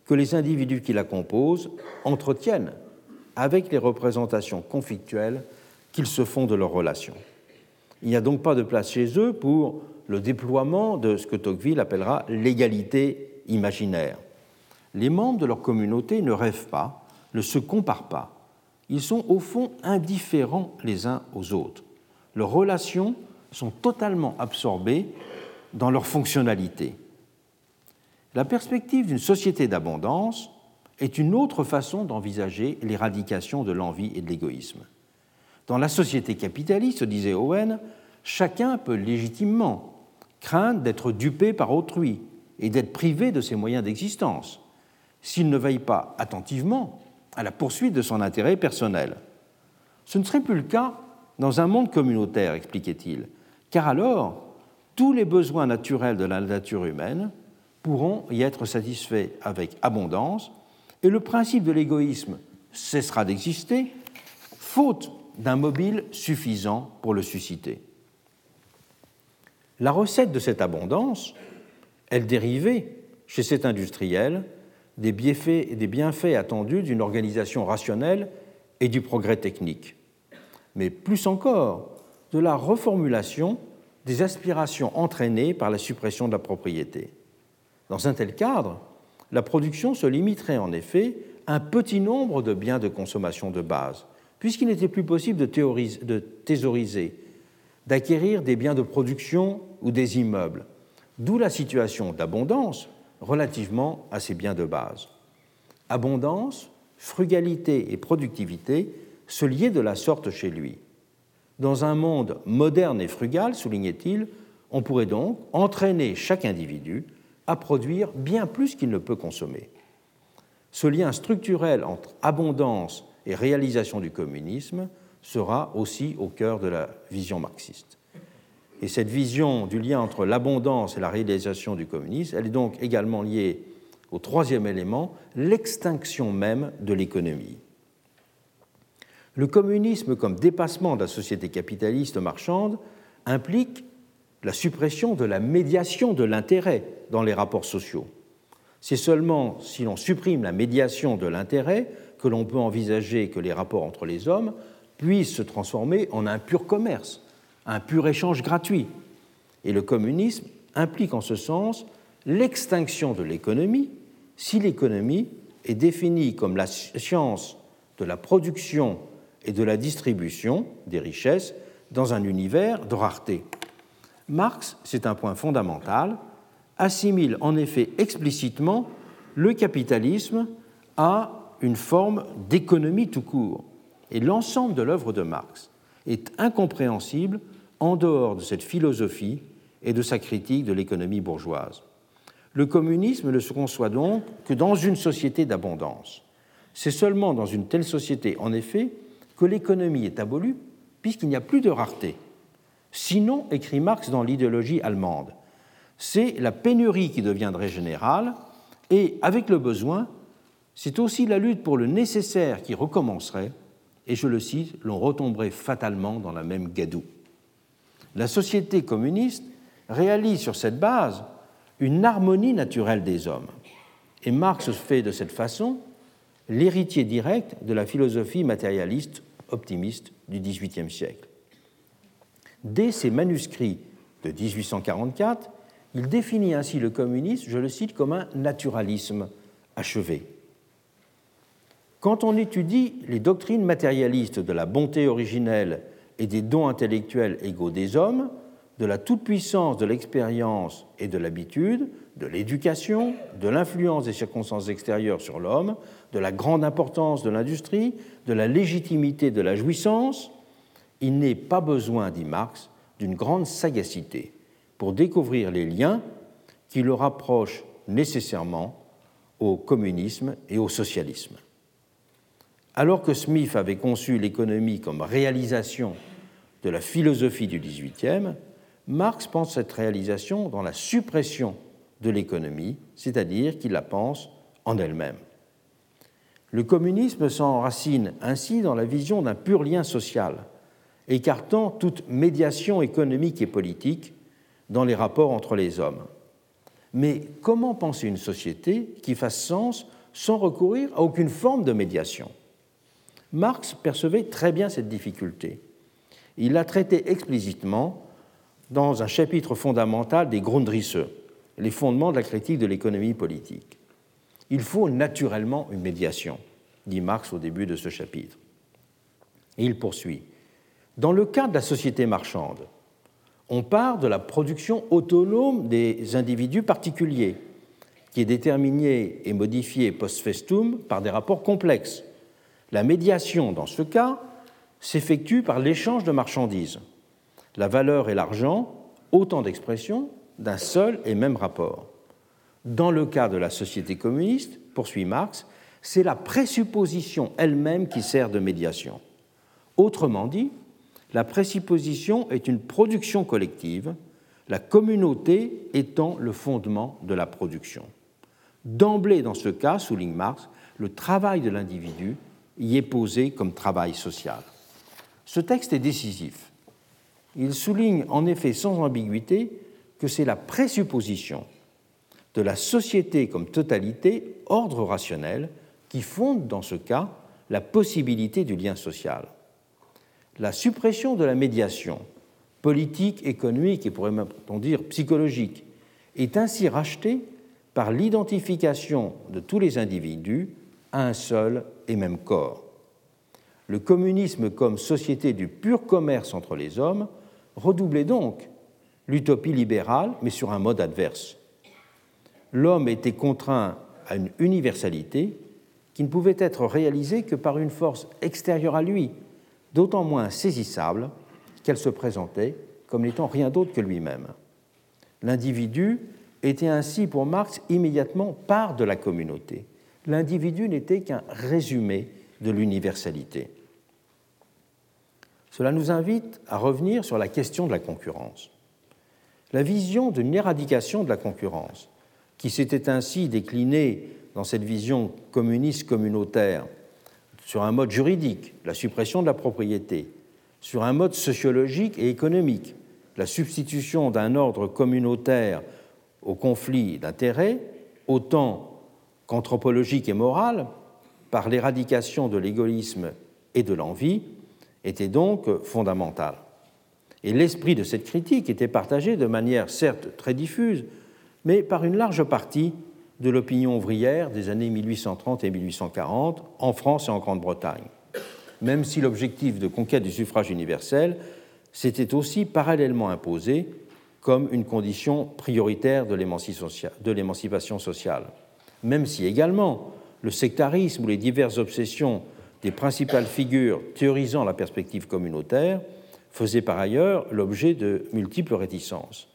que les individus qui la composent entretiennent avec les représentations conflictuelles qu'ils se font de leurs relations. Il n'y a donc pas de place chez eux pour le déploiement de ce que Tocqueville appellera l'égalité imaginaire. Les membres de leur communauté ne rêvent pas, ne se comparent pas. Ils sont au fond indifférents les uns aux autres. Leurs relations sont totalement absorbées dans leur fonctionnalité. La perspective d'une société d'abondance est une autre façon d'envisager l'éradication de l'envie et de l'égoïsme. Dans la société capitaliste, disait Owen, chacun peut légitimement craindre d'être dupé par autrui et d'être privé de ses moyens d'existence s'il ne veille pas attentivement à la poursuite de son intérêt personnel. Ce ne serait plus le cas dans un monde communautaire, expliquait-il, car alors tous les besoins naturels de la nature humaine pourront y être satisfaits avec abondance et le principe de l'égoïsme cessera d'exister, faute d'un mobile suffisant pour le susciter. La recette de cette abondance, elle dérivait, chez cet industriel, des bienfaits, des bienfaits attendus d'une organisation rationnelle et du progrès technique, mais plus encore de la reformulation des aspirations entraînées par la suppression de la propriété. Dans un tel cadre, la production se limiterait en effet à un petit nombre de biens de consommation de base, puisqu'il n'était plus possible de, thésauriser, d'acquérir des biens de production ou des immeubles, d'où la situation d'abondance relativement à ces biens de base. Abondance, frugalité et productivité se liaient de la sorte chez lui. Dans un monde moderne et frugal, soulignait-il, On pourrait donc entraîner chaque individu à produire bien plus qu'il ne peut consommer. Ce lien structurel entre abondance et réalisation du communisme sera aussi au cœur de la vision marxiste. Et cette vision du lien entre l'abondance et la réalisation du communisme, elle est donc également liée au troisième élément, l'extinction même de l'économie. Le communisme comme dépassement de la société capitaliste marchande implique la suppression de la médiation de l'intérêt dans les rapports sociaux. C'est seulement si l'on supprime la médiation de l'intérêt que l'on peut envisager que les rapports entre les hommes puissent se transformer en un pur commerce, un pur échange gratuit. Et le communisme implique en ce sens l'extinction de l'économie si l'économie est définie comme la science de la production et de la distribution des richesses dans un univers de rareté. Marx, c'est un point fondamental, assimile en effet explicitement le capitalisme à une forme d'économie tout court. Et l'ensemble de l'œuvre de Marx est incompréhensible en dehors de cette philosophie et de sa critique de l'économie bourgeoise. Le communisme ne se conçoit donc que dans une société d'abondance. C'est seulement dans une telle société, en effet, que l'économie est abolie, puisqu'il n'y a plus de rareté. Sinon, écrit Marx dans l'idéologie allemande, c'est la pénurie qui deviendrait générale, et avec le besoin, c'est aussi la lutte pour le nécessaire qui recommencerait, et je le cite, l'on retomberait fatalement dans la même gadoue. La société communiste réalise sur cette base une harmonie naturelle des hommes, et Marx fait de cette façon l'héritier direct de la philosophie matérialiste optimiste du XVIIIe siècle. Dès ses manuscrits de 1844, il définit ainsi le communisme, je le cite, comme un naturalisme achevé. Quand on étudie les doctrines matérialistes de la bonté originelle et des dons intellectuels égaux des hommes, de la toute-puissance de l'expérience et de l'habitude, de l'éducation, de l'influence des circonstances extérieures sur l'homme, de la grande importance de l'industrie, de la légitimité de la jouissance, il n'est pas besoin, dit Marx, d'une grande sagacité pour découvrir les liens qui le rapprochent nécessairement au communisme et au socialisme. Alors que Smith avait conçu l'économie comme réalisation de la philosophie du XVIIIe, Marx pense cette réalisation dans la suppression de l'économie, c'est-à-dire qu'il la pense en elle-même. Le communisme s'enracine ainsi dans la vision d'un pur lien social, écartant toute médiation économique et politique dans les rapports entre les hommes. Mais comment penser une société qui fasse sens sans recourir à aucune forme de médiation? Marx percevait très bien cette difficulté. Il l'a traité explicitement dans un chapitre fondamental des Grundrisse, les fondements de la critique de l'économie politique. Il faut naturellement une médiation, dit Marx au début de ce chapitre. Et il poursuit. Dans le cas de la société marchande, on part de la production autonome des individus particuliers, qui est déterminée et modifiée post festum par des rapports complexes. La médiation, dans ce cas, s'effectue par l'échange de marchandises. La valeur et l'argent, autant d'expressions d'un seul et même rapport. Dans le cas de la société communiste, poursuit Marx, c'est la présupposition elle-même qui sert de médiation. Autrement dit, la présupposition est une production collective, la communauté étant le fondement de la production. D'emblée, dans ce cas, souligne Marx, le travail de l'individu y est posé comme travail social. Ce texte est décisif. Il souligne en effet sans ambiguïté que c'est la présupposition de la société comme totalité, ordre rationnel, qui fonde dans ce cas la possibilité du lien social. La suppression de la médiation politique, économique et pourrait-on dire psychologique est ainsi rachetée par l'identification de tous les individus à un seul et même corps. Le communisme comme société du pur commerce entre les hommes redoublait donc l'utopie libérale, mais sur un mode adverse. L'homme était contraint à une universalité qui ne pouvait être réalisée que par une force extérieure à lui, d'autant moins saisissable qu'elle se présentait comme n'étant rien d'autre que lui-même. L'individu était ainsi pour Marx immédiatement part de la communauté. L'individu n'était qu'un résumé de l'universalité. Cela nous invite à revenir sur la question de la concurrence. La vision d'une éradication de la concurrence, qui s'était ainsi déclinée dans cette vision communiste communautaire sur un mode juridique, la suppression de la propriété, sur un mode sociologique et économique, la substitution d'un ordre communautaire au conflit d'intérêts, autant qu'anthropologique et moral, par l'éradication de l'égoïsme et de l'envie, était donc fondamentale. Et l'esprit de cette critique était partagé de manière certes très diffuse, mais par une large partie de l'opinion ouvrière des années 1830 et 1840 en France et en Grande-Bretagne, même si l'objectif de conquête du suffrage universel s'était aussi parallèlement imposé comme une condition prioritaire de l'émancipation sociale, même si également le sectarisme ou les diverses obsessions des principales figures théorisant la perspective communautaire faisaient par ailleurs l'objet de multiples réticences.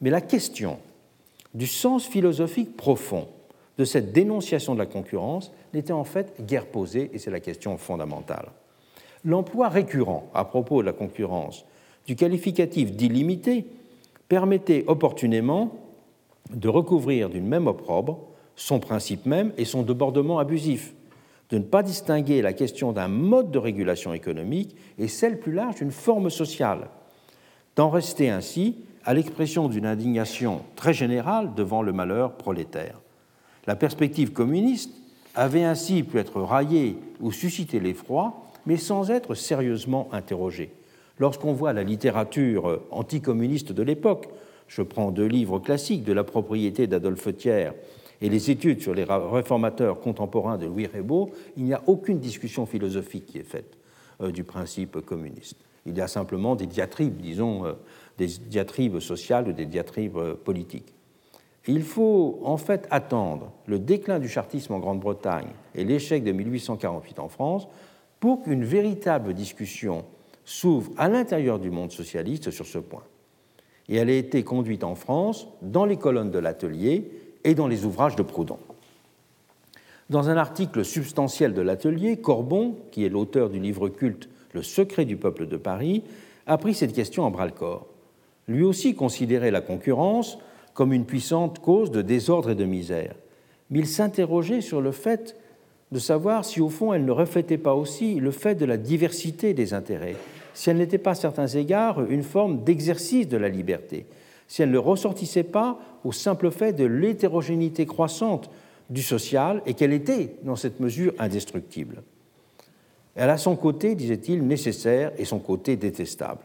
Mais la question du sens philosophique profond de cette dénonciation de la concurrence n'était en fait guère posée, et c'est la question fondamentale. L'emploi récurrent à propos de la concurrence du qualificatif d'illimité permettait opportunément de recouvrir d'une même opprobre son principe même et son débordement abusif, de ne pas distinguer la question d'un mode de régulation économique et celle plus large d'une forme sociale, d'en rester ainsi à l'expression d'une indignation très générale devant le malheur prolétaire. La perspective communiste avait ainsi pu être raillée ou susciter l'effroi, mais sans être sérieusement interrogée. Lorsqu'on voit la littérature anticommuniste de l'époque, je prends deux livres classiques de la propriété d'Adolphe Thiers et les études sur les réformateurs contemporains de Louis Ribot, il n'y a aucune discussion philosophique qui est faite euh, du principe communiste. Il y a simplement des diatribes, disons, euh, des diatribes sociales ou des diatribes euh, politiques. il faut en fait attendre le déclin du chartisme en Grande-Bretagne et l'échec de 1848 en France pour qu'une véritable discussion s'ouvre à l'intérieur du monde socialiste sur ce point. Et elle a été conduite en France dans les colonnes de l'atelier et dans les ouvrages de Proudhon. Dans un article substantiel de l'atelier, Corbon, qui est l'auteur du livre culte Le secret du peuple de Paris, a pris cette question en bras-le-corps. Lui aussi considérait la concurrence comme une puissante cause de désordre et de misère. Mais il s'interrogeait sur le fait de savoir si au fond elle ne reflétait pas aussi le fait de la diversité des intérêts, si elle n'était pas à certains égards une forme d'exercice de la liberté, si elle ne ressortissait pas au simple fait de l'hétérogénéité croissante du social et qu'elle était, dans cette mesure, indestructible. Elle a son côté, disait-il, nécessaire et son côté détestable.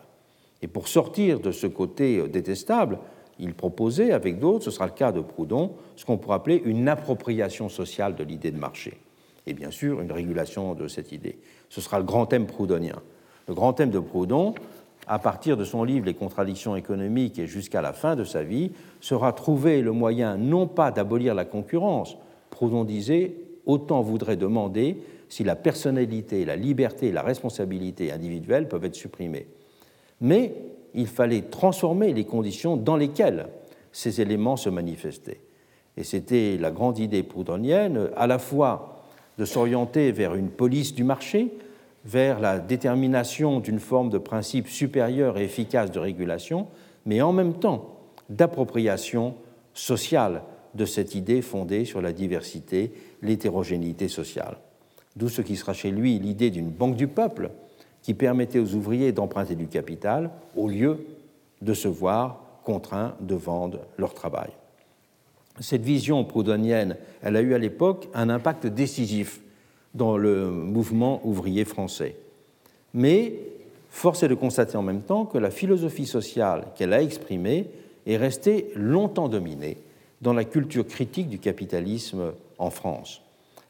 Et pour sortir de ce côté euh, détestable, il proposait, avec d'autres, ce sera le cas de Proudhon, ce qu'on pourrait appeler une appropriation sociale de l'idée de marché. Et bien sûr, une régulation de cette idée. Ce sera le grand thème proudhonien. Le grand thème de Proudhon, à partir de son livre Les contradictions économiques et jusqu'à la fin de sa vie, sera trouver le moyen non pas d'abolir la concurrence, Proudhon disait autant voudrait demander si la personnalité, la liberté et la responsabilité individuelle peuvent être supprimées. Mais il fallait transformer les conditions dans lesquelles ces éléments se manifestaient. Et c'était la grande idée proudhonienne, à la fois de s'orienter vers une police du marché, vers la détermination d'une forme de principe supérieur et efficace de régulation, mais en même temps d'appropriation sociale de cette idée fondée sur la diversité, l'hétérogénéité sociale. D'où ce qui sera chez lui l'idée d'une banque du peuple qui permettait aux ouvriers d'emprunter du capital au lieu de se voir contraints de vendre leur travail. Cette vision proudhonienne, elle a eu à l'époque un impact décisif dans le mouvement ouvrier français. Mais force est de constater en même temps que la philosophie sociale qu'elle a exprimée est restée longtemps dominée dans la culture critique du capitalisme en France.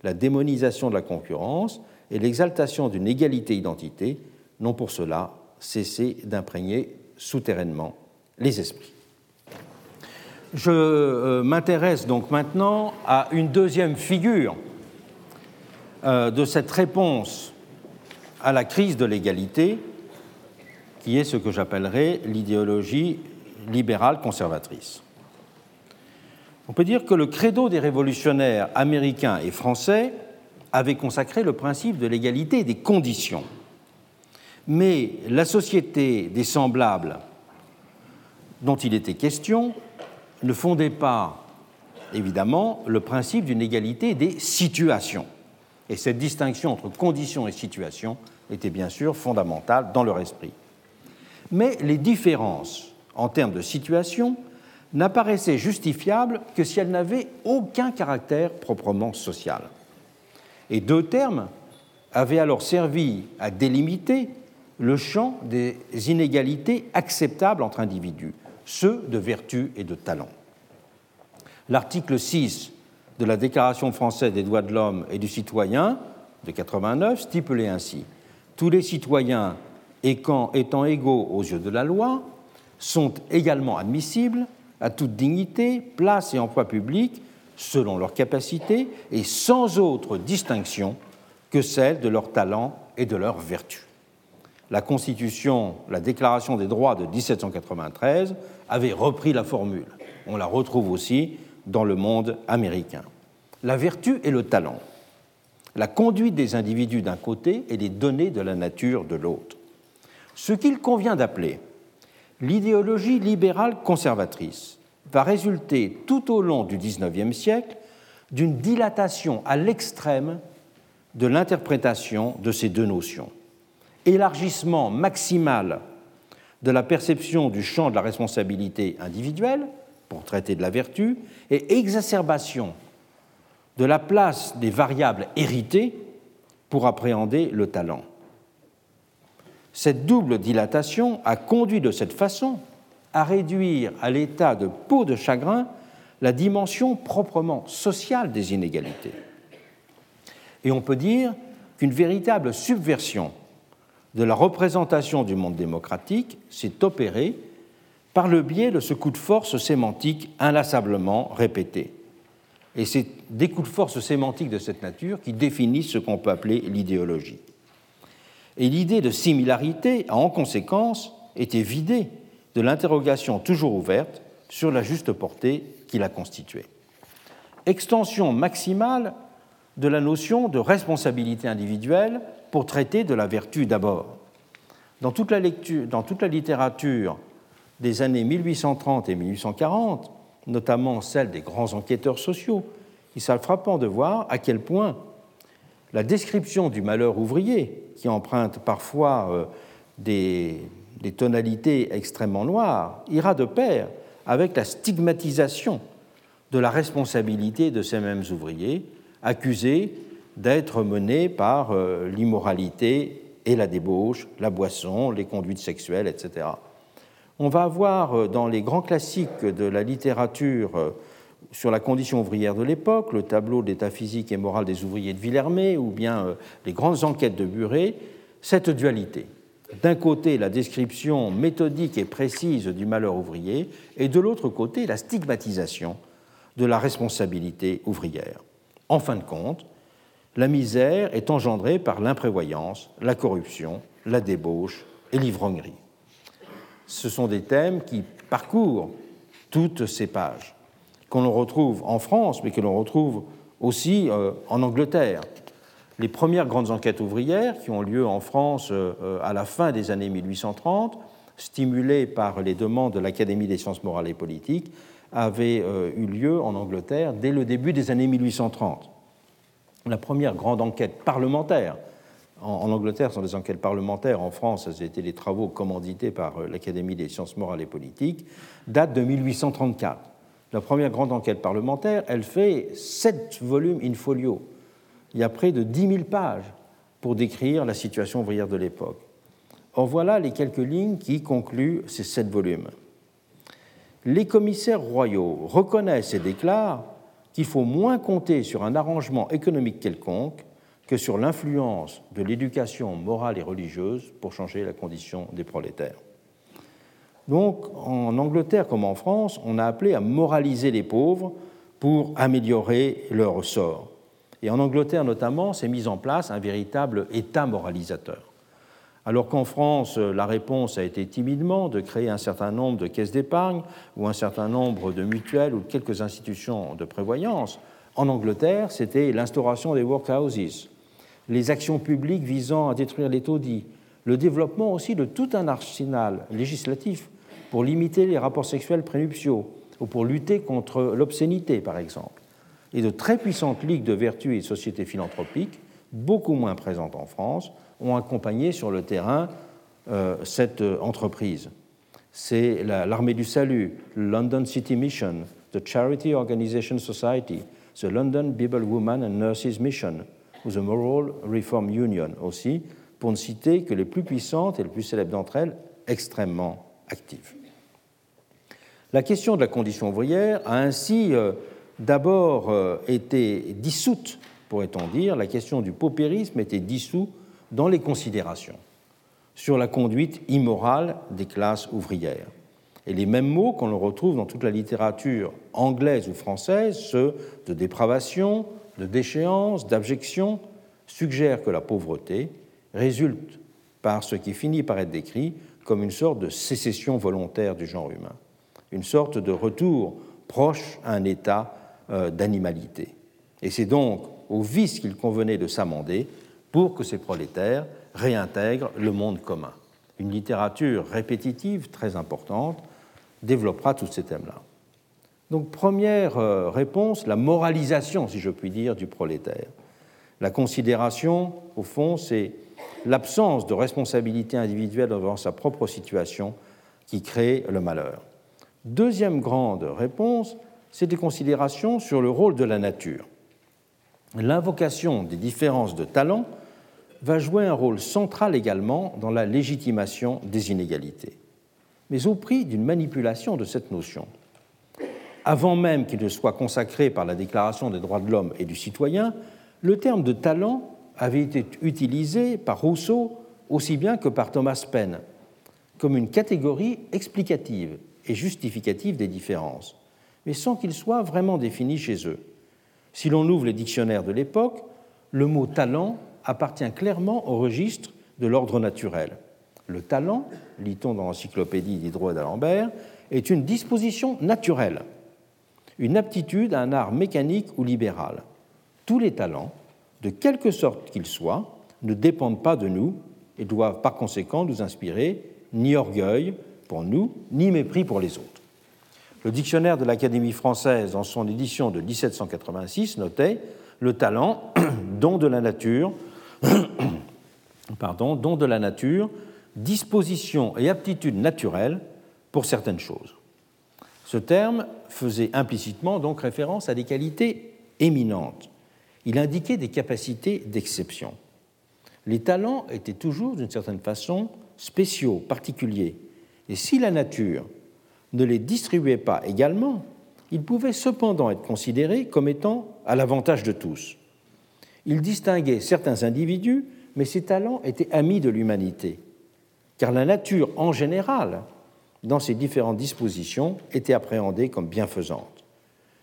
La démonisation de la concurrence et l'exaltation d'une égalité identité n'ont pour cela cessé d'imprégner souterrainement les esprits. Je euh, m'intéresse donc maintenant à une deuxième figure euh, de cette réponse à la crise de l'égalité, qui est ce que j'appellerais l'idéologie libérale conservatrice. On peut dire que le credo des révolutionnaires américains et français avait consacré le principe de l'égalité des conditions. Mais la société des semblables dont il était question ne fondait pas, évidemment, le principe d'une égalité des situations. Et cette distinction entre conditions et situations était bien sûr fondamentale dans leur esprit. Mais les différences en termes de situation n'apparaissaient justifiables que si elles n'avaient aucun caractère proprement social. Et deux termes avaient alors servi à délimiter le champ des inégalités acceptables entre individus, ceux de vertu et de talent. L'article 6 de la Déclaration française des droits de l'homme et du citoyen de 89 stipulait ainsi Tous les citoyens étant égaux aux yeux de la loi sont également admissibles à toute dignité, place et emploi public selon leurs capacités et sans autre distinction que celle de leur talent et de leur vertu. La Constitution, la Déclaration des droits de 1793 avait repris la formule. On la retrouve aussi dans le monde américain. La vertu et le talent, la conduite des individus d'un côté et les données de la nature de l'autre. Ce qu'il convient d'appeler l'idéologie libérale conservatrice va résulter tout au long du XIXe siècle d'une dilatation à l'extrême de l'interprétation de ces deux notions. Élargissement maximal de la perception du champ de la responsabilité individuelle pour traiter de la vertu et exacerbation de la place des variables héritées pour appréhender le talent. Cette double dilatation a conduit de cette façon à réduire à l'état de peau de chagrin la dimension proprement sociale des inégalités. Et on peut dire qu'une véritable subversion de la représentation du monde démocratique s'est opérée par le biais de ce coup de force sémantique inlassablement répété. Et c'est des coups de force sémantiques de cette nature qui définissent ce qu'on peut appeler l'idéologie. Et l'idée de similarité a en conséquence été vidée de l'interrogation toujours ouverte sur la juste portée qui la constituait. Extension maximale de la notion de responsabilité individuelle pour traiter de la vertu d'abord. Dans toute la, lecture, dans toute la littérature des années 1830 et 1840, notamment celle des grands enquêteurs sociaux, il s'est frappant de voir à quel point la description du malheur ouvrier, qui emprunte parfois euh, des, des tonalités extrêmement noires ira de pair avec la stigmatisation de la responsabilité de ces mêmes ouvriers, accusés d'être menés par euh, l'immoralité et la débauche, la boisson, les conduites sexuelles, etc. On va avoir euh, dans les grands classiques de la littérature euh, sur la condition ouvrière de l'époque, le tableau d'état physique et moral des ouvriers de Villermé, ou bien les grandes enquêtes de Buret, cette dualité d'un côté la description méthodique et précise du malheur ouvrier, et de l'autre côté la stigmatisation de la responsabilité ouvrière. En fin de compte, la misère est engendrée par l'imprévoyance, la corruption, la débauche et l'ivrognerie. Ce sont des thèmes qui parcourent toutes ces pages, qu'on retrouve en France, mais que l'on retrouve aussi euh, en Angleterre, les premières grandes enquêtes ouvrières qui ont lieu en France euh, euh, à la fin des années 1830, stimulées par les demandes de l'Académie des sciences morales et politiques, avaient euh, eu lieu en Angleterre dès le début des années 1830. La première grande enquête parlementaire en Angleterre, ce sont des enquêtes parlementaires. En France, ça a été des travaux commandités par l'Académie des sciences morales et politiques, date de 1834. La première grande enquête parlementaire, elle fait sept volumes in folio il y a près de 10 000 pages pour décrire la situation ouvrière de l'époque. En voilà les quelques lignes qui concluent ces sept volumes. Les commissaires royaux reconnaissent et déclarent qu'il faut moins compter sur un arrangement économique quelconque que sur l'influence de l'éducation morale et religieuse pour changer la condition des prolétaires. Donc, en Angleterre comme en France, on a appelé à moraliser les pauvres pour améliorer leur sort. Et en Angleterre notamment, s'est mis en place un véritable État moralisateur, Alors qu'en France, la réponse a été timidement de créer un certain nombre de caisses d'épargne ou un certain nombre de mutuelles ou quelques institutions de prévoyance, en Angleterre, c'était l'instauration des workhouses, les actions publiques visant à détruire les taudis, le développement aussi de tout un arsenal législatif pour limiter les rapports sexuels prénuptiaux ou pour lutter contre l'obscénité, par exemple, et de très puissantes ligues de vertu et de sociétés philanthropiques, beaucoup moins présentes en France, ont accompagné sur le terrain euh, cette euh, entreprise. C'est l'Armée du Salut, le London City Mission, the Charity Organization Society, the London Bible Women and Nurses Mission, ou the Moral Reform Union aussi, pour ne citer que les plus puissantes et les plus célèbres d'entre elles, extrêmement actives. La question de la condition ouvrière a ainsi euh, d'abord euh, été dissoute, pourrait-on dire, la question du paupérisme était dissoute dans les considérations sur la conduite immorale des classes ouvrières. Et les mêmes mots qu'on retrouve dans toute la littérature anglaise ou française, ceux de dépravation, de déchéance, d'abjection, suggèrent que la pauvreté résulte par ce qui finit par être décrit comme une sorte de sécession volontaire du genre humain, une sorte de retour proche à un état d'animalité. Et c'est donc au vice qu'il convenait de s'amender pour que ces prolétaires réintègrent le monde commun. Une littérature répétitive très importante développera tous ces thèmes-là. Donc première euh, réponse, la moralisation, si je puis dire, du prolétaire. La considération, au fond, c'est l'absence de responsabilité individuelle devant sa propre situation qui crée le malheur. Deuxième grande réponse, c'est des considérations sur le rôle de la nature. L'invocation des différences de talent va jouer un rôle central également dans la légitimation des inégalités, mais au prix d'une manipulation de cette notion. Avant même qu'il ne soit consacré par la Déclaration des droits de l'homme et du citoyen, le terme de talent avait été utilisé par Rousseau aussi bien que par Thomas Paine comme une catégorie explicative et justificative des différences mais sans qu'il soit vraiment défini chez eux. Si l'on ouvre les dictionnaires de l'époque, le mot talent appartient clairement au registre de l'ordre naturel. Le talent, lit-on dans l'encyclopédie d'Hydro d'Alembert, est une disposition naturelle, une aptitude à un art mécanique ou libéral. Tous les talents, de quelque sorte qu'ils soient, ne dépendent pas de nous et doivent par conséquent nous inspirer ni orgueil pour nous, ni mépris pour les autres. Le dictionnaire de l'Académie française, en son édition de 1786, notait le talent, don de la nature, don de la nature, disposition et aptitude naturelle pour certaines choses. Ce terme faisait implicitement donc référence à des qualités éminentes. Il indiquait des capacités d'exception. Les talents étaient toujours, d'une certaine façon, spéciaux, particuliers. Et si la nature ne les distribuait pas également, il pouvait cependant être considéré comme étant à l'avantage de tous. Il distinguait certains individus, mais ses talents étaient amis de l'humanité, car la nature en général, dans ses différentes dispositions, était appréhendée comme bienfaisante.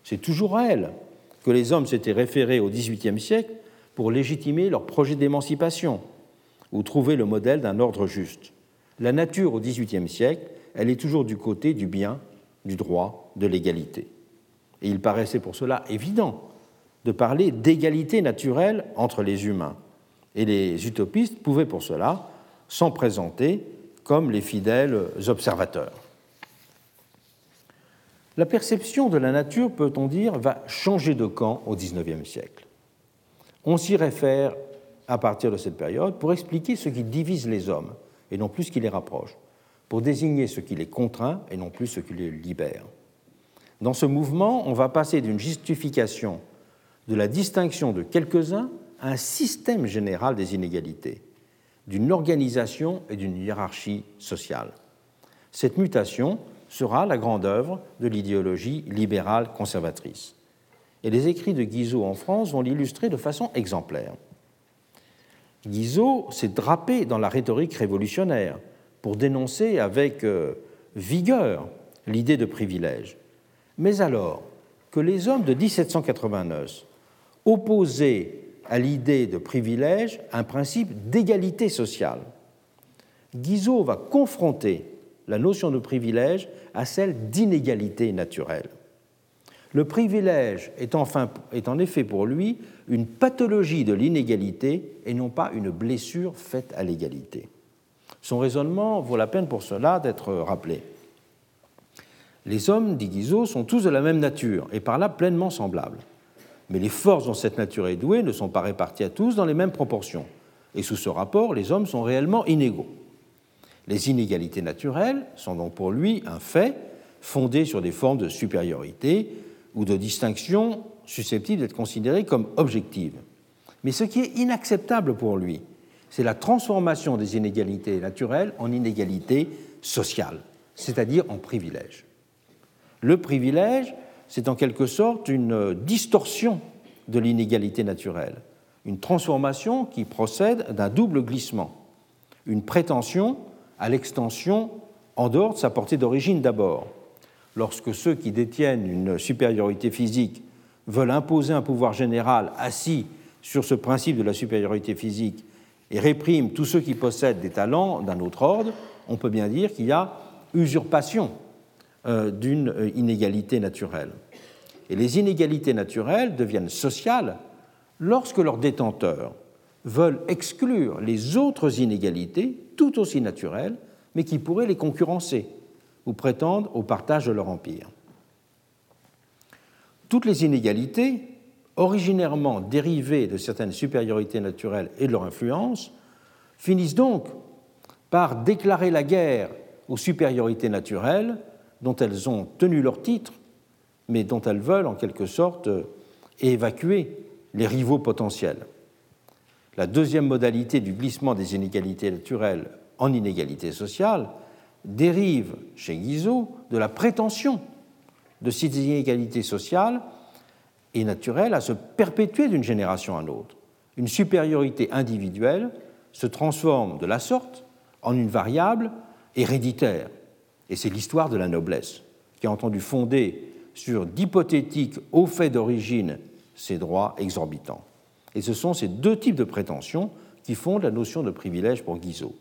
C'est toujours à elle que les hommes s'étaient référés au XVIIIe siècle pour légitimer leur projet d'émancipation ou trouver le modèle d'un ordre juste. La nature au XVIIIe siècle elle est toujours du côté du bien, du droit, de l'égalité. Et il paraissait pour cela évident de parler d'égalité naturelle entre les humains. Et les utopistes pouvaient pour cela s'en présenter comme les fidèles observateurs. La perception de la nature, peut-on dire, va changer de camp au XIXe siècle. On s'y réfère à partir de cette période pour expliquer ce qui divise les hommes et non plus ce qui les rapproche pour désigner ce qui les contraint et non plus ce qui les libère. Dans ce mouvement, on va passer d'une justification de la distinction de quelques-uns à un système général des inégalités, d'une organisation et d'une hiérarchie sociale. Cette mutation sera la grande œuvre de l'idéologie libérale conservatrice. Et les écrits de Guizot en France vont l'illustrer de façon exemplaire. Guizot s'est drapé dans la rhétorique révolutionnaire pour dénoncer avec euh, vigueur l'idée de privilège. Mais alors que les hommes de 1789 opposaient à l'idée de privilège un principe d'égalité sociale, Guizot va confronter la notion de privilège à celle d'inégalité naturelle. Le privilège est, enfin, est en effet pour lui une pathologie de l'inégalité et non pas une blessure faite à l'égalité. Son raisonnement vaut la peine pour cela d'être rappelé. Les hommes, dit Guizot, sont tous de la même nature et par là pleinement semblables. Mais les forces dont cette nature est douée ne sont pas réparties à tous dans les mêmes proportions. Et sous ce rapport, les hommes sont réellement inégaux. Les inégalités naturelles sont donc pour lui un fait fondé sur des formes de supériorité ou de distinction susceptibles d'être considérées comme objectives. Mais ce qui est inacceptable pour lui, c'est la transformation des inégalités naturelles en inégalités sociales, c'est-à-dire en privilèges. Le privilège, c'est en quelque sorte une distorsion de l'inégalité naturelle, une transformation qui procède d'un double glissement, une prétention à l'extension en dehors de sa portée d'origine d'abord. Lorsque ceux qui détiennent une supériorité physique veulent imposer un pouvoir général assis sur ce principe de la supériorité physique et répriment tous ceux qui possèdent des talents d'un autre ordre, on peut bien dire qu'il y a usurpation euh, d'une euh, inégalité naturelle. Et les inégalités naturelles deviennent sociales lorsque leurs détenteurs veulent exclure les autres inégalités, tout aussi naturelles, mais qui pourraient les concurrencer ou prétendre au partage de leur empire. Toutes les inégalités, originairement dérivées de certaines supériorités naturelles et de leur influence, finissent donc par déclarer la guerre aux supériorités naturelles dont elles ont tenu leur titre, mais dont elles veulent en quelque sorte évacuer les rivaux potentiels. La deuxième modalité du glissement des inégalités naturelles en inégalités sociales dérive chez Guizot de la prétention de ces inégalités sociales et naturelles à se perpétuer d'une génération à l'autre. Une supériorité individuelle se transforme de la sorte en une variable héréditaire. Et c'est l'histoire de la noblesse, qui a entendu fonder sur d'hypothétiques hauts faits d'origine ces droits exorbitants. Et ce sont ces deux types de prétentions qui fondent la notion de privilège pour Guizot.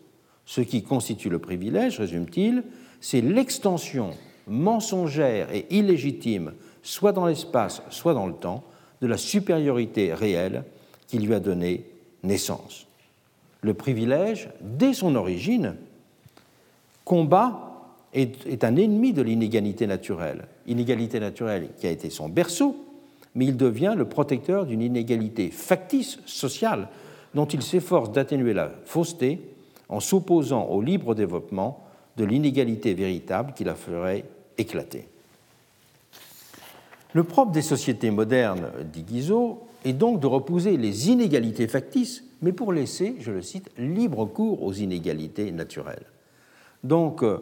Ce qui constitue le privilège, résume-t-il, c'est l'extension mensongère et illégitime, soit dans l'espace, soit dans le temps, de la supériorité réelle qui lui a donné naissance. Le privilège, dès son origine, combat est, un ennemi de l'inégalité naturelle. Inégalité naturelle qui a été son berceau, mais il devient le protecteur d'une inégalité factice sociale dont il s'efforce d'atténuer la fausseté en s'opposant au libre développement de l'inégalité véritable qui la ferait éclater. Le propre des sociétés modernes, dit Guizot, est donc de repousser les inégalités factices, mais pour laisser, je le cite, libre cours aux inégalités naturelles. Donc, euh,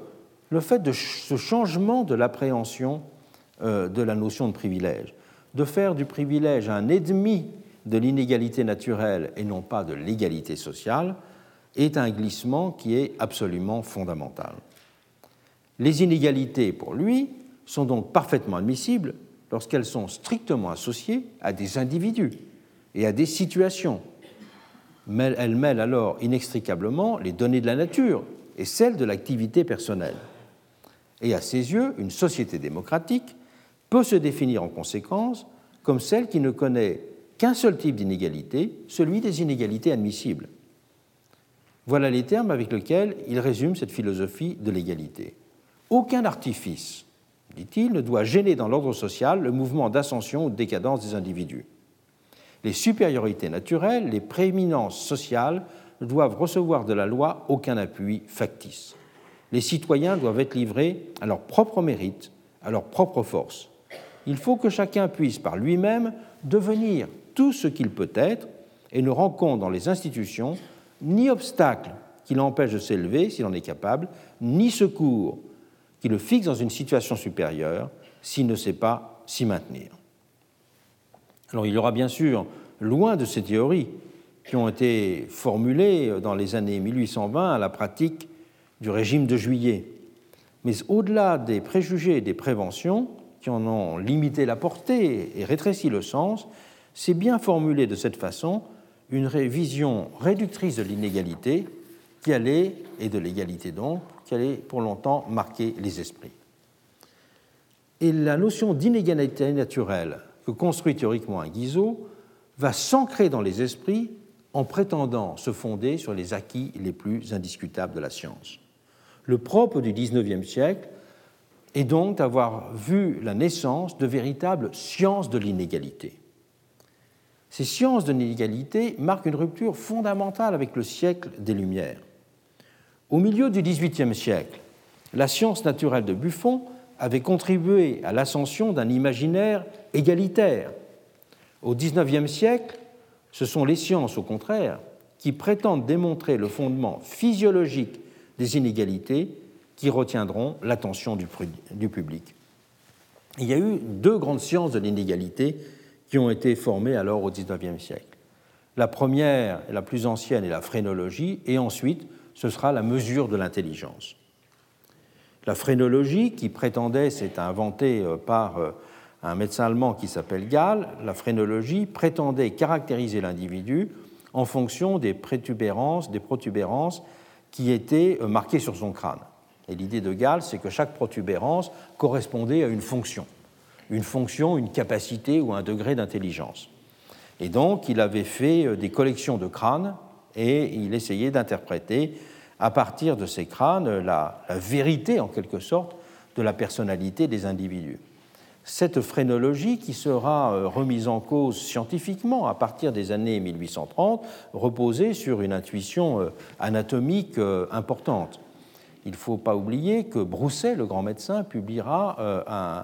le fait de ce changement de l'appréhension euh, de la notion de privilège, de faire du privilège un ennemi de l'inégalité naturelle et non pas de l'égalité sociale, est un glissement qui est absolument fondamental. Les inégalités, pour lui, sont donc parfaitement admissibles lorsqu'elles sont strictement associées à des individus et à des situations. Mais elles mêlent alors inextricablement les données de la nature et celles de l'activité personnelle. Et à ses yeux, une société démocratique peut se définir en conséquence comme celle qui ne connaît qu'un seul type d'inégalité, celui des inégalités admissibles. Voilà les termes avec lesquels il résume cette philosophie de l'égalité. Aucun artifice, dit-il, ne doit gêner dans l'ordre social le mouvement d'ascension ou de décadence des individus. Les supériorités naturelles, les prééminences sociales ne doivent recevoir de la loi aucun appui factice. Les citoyens doivent être livrés à leur propre mérite, à leur propre force. Il faut que chacun puisse par lui-même devenir tout ce qu'il peut être et ne rencontre dans les institutions ni obstacle qui l'empêche de s'élever s'il en est capable, ni secours qui le fixe dans une situation supérieure s'il ne sait pas s'y maintenir. Alors il y aura bien sûr, loin de ces théories qui ont été formulées dans les années 1820 à la pratique du régime de juillet, mais au-delà des préjugés et des préventions qui en ont limité la portée et rétréci le sens, c'est bien formulé de cette façon une vision réductrice de l'inégalité qui allait, et de l'égalité donc, qui allait pour longtemps marquer les esprits. Et la notion d'inégalité naturelle que construit théoriquement un Guizot va s'ancrer dans les esprits en prétendant se fonder sur les acquis les plus indiscutables de la science. Le propre du XIXe siècle est donc d'avoir vu la naissance de véritables sciences de l'inégalité. Ces sciences de l'inégalité marquent une rupture fondamentale avec le siècle des Lumières. Au milieu du XVIIIe siècle, la science naturelle de Buffon avait contribué à l'ascension d'un imaginaire égalitaire. Au XIXe siècle, ce sont les sciences, au contraire, qui prétendent démontrer le fondement physiologique des inégalités qui retiendront l'attention du, public. Il y a eu deux grandes sciences de l'inégalité qui ont été formées alors au XIXe siècle. La première, la plus ancienne, est la phrénologie, et ensuite, ce sera la mesure de l'intelligence. La phrénologie, qui prétendait, c'est inventé euh, par euh, un médecin allemand qui s'appelle Gall, la phrénologie prétendait caractériser l'individu en fonction des protubérances, des protubérances qui étaient euh, marquées sur son crâne. Et l'idée de Gall, c'est que chaque protubérance correspondait à une fonction, une fonction, une capacité ou un degré d'intelligence. Et donc, il avait fait des collections de crânes et il essayait d'interpréter à partir de ces crânes la, la vérité, en quelque sorte, de la personnalité des individus cette phrénologie qui sera euh, remise en cause scientifiquement à partir des années 1830 reposait sur une intuition euh, anatomique euh, importante. Il ne faut pas oublier que Brousset, le grand médecin, publiera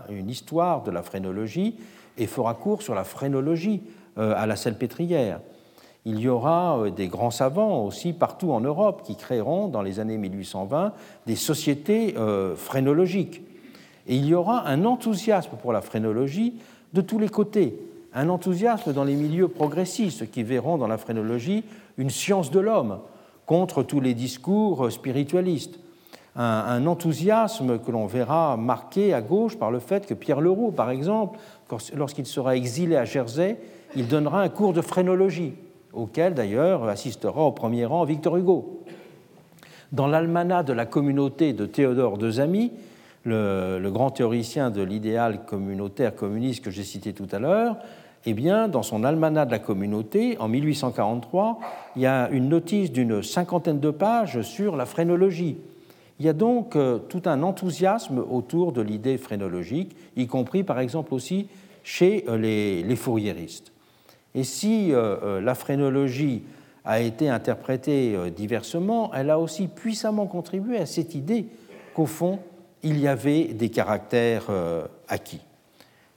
une histoire de la phrénologie et fera cours sur la phrénologie à la salpêtrière. Il y aura des grands savants aussi partout en Europe qui créeront dans les années 1820 des sociétés phrénologiques. Et il y aura un enthousiasme pour la phrénologie de tous les côtés, un enthousiasme dans les milieux progressistes qui verront dans la phrénologie une science de l'homme contre tous les discours spiritualistes. Un, enthousiasme que l'on verra marqué à gauche par le fait que Pierre Leroux, par exemple, lorsqu'il sera exilé à Jersey, il donnera un cours de phrénologie, auquel d'ailleurs assistera au premier rang Victor Hugo. Dans l'almanach de la communauté de Théodore de Zamy, le, grand théoricien de l'idéal communautaire communiste que j'ai cité tout à l'heure, eh bien, dans son almanach de la communauté, en 1843, il y a une notice d'une cinquantaine de pages sur la phrénologie. Il y a donc euh, tout un enthousiasme autour de l'idée phrénologique, y compris par exemple aussi chez euh, les, les fourriéristes. Et si euh, la phrénologie a été interprétée diversement, elle a aussi puissamment contribué à cette idée qu'au fond, il y avait des caractères euh, acquis.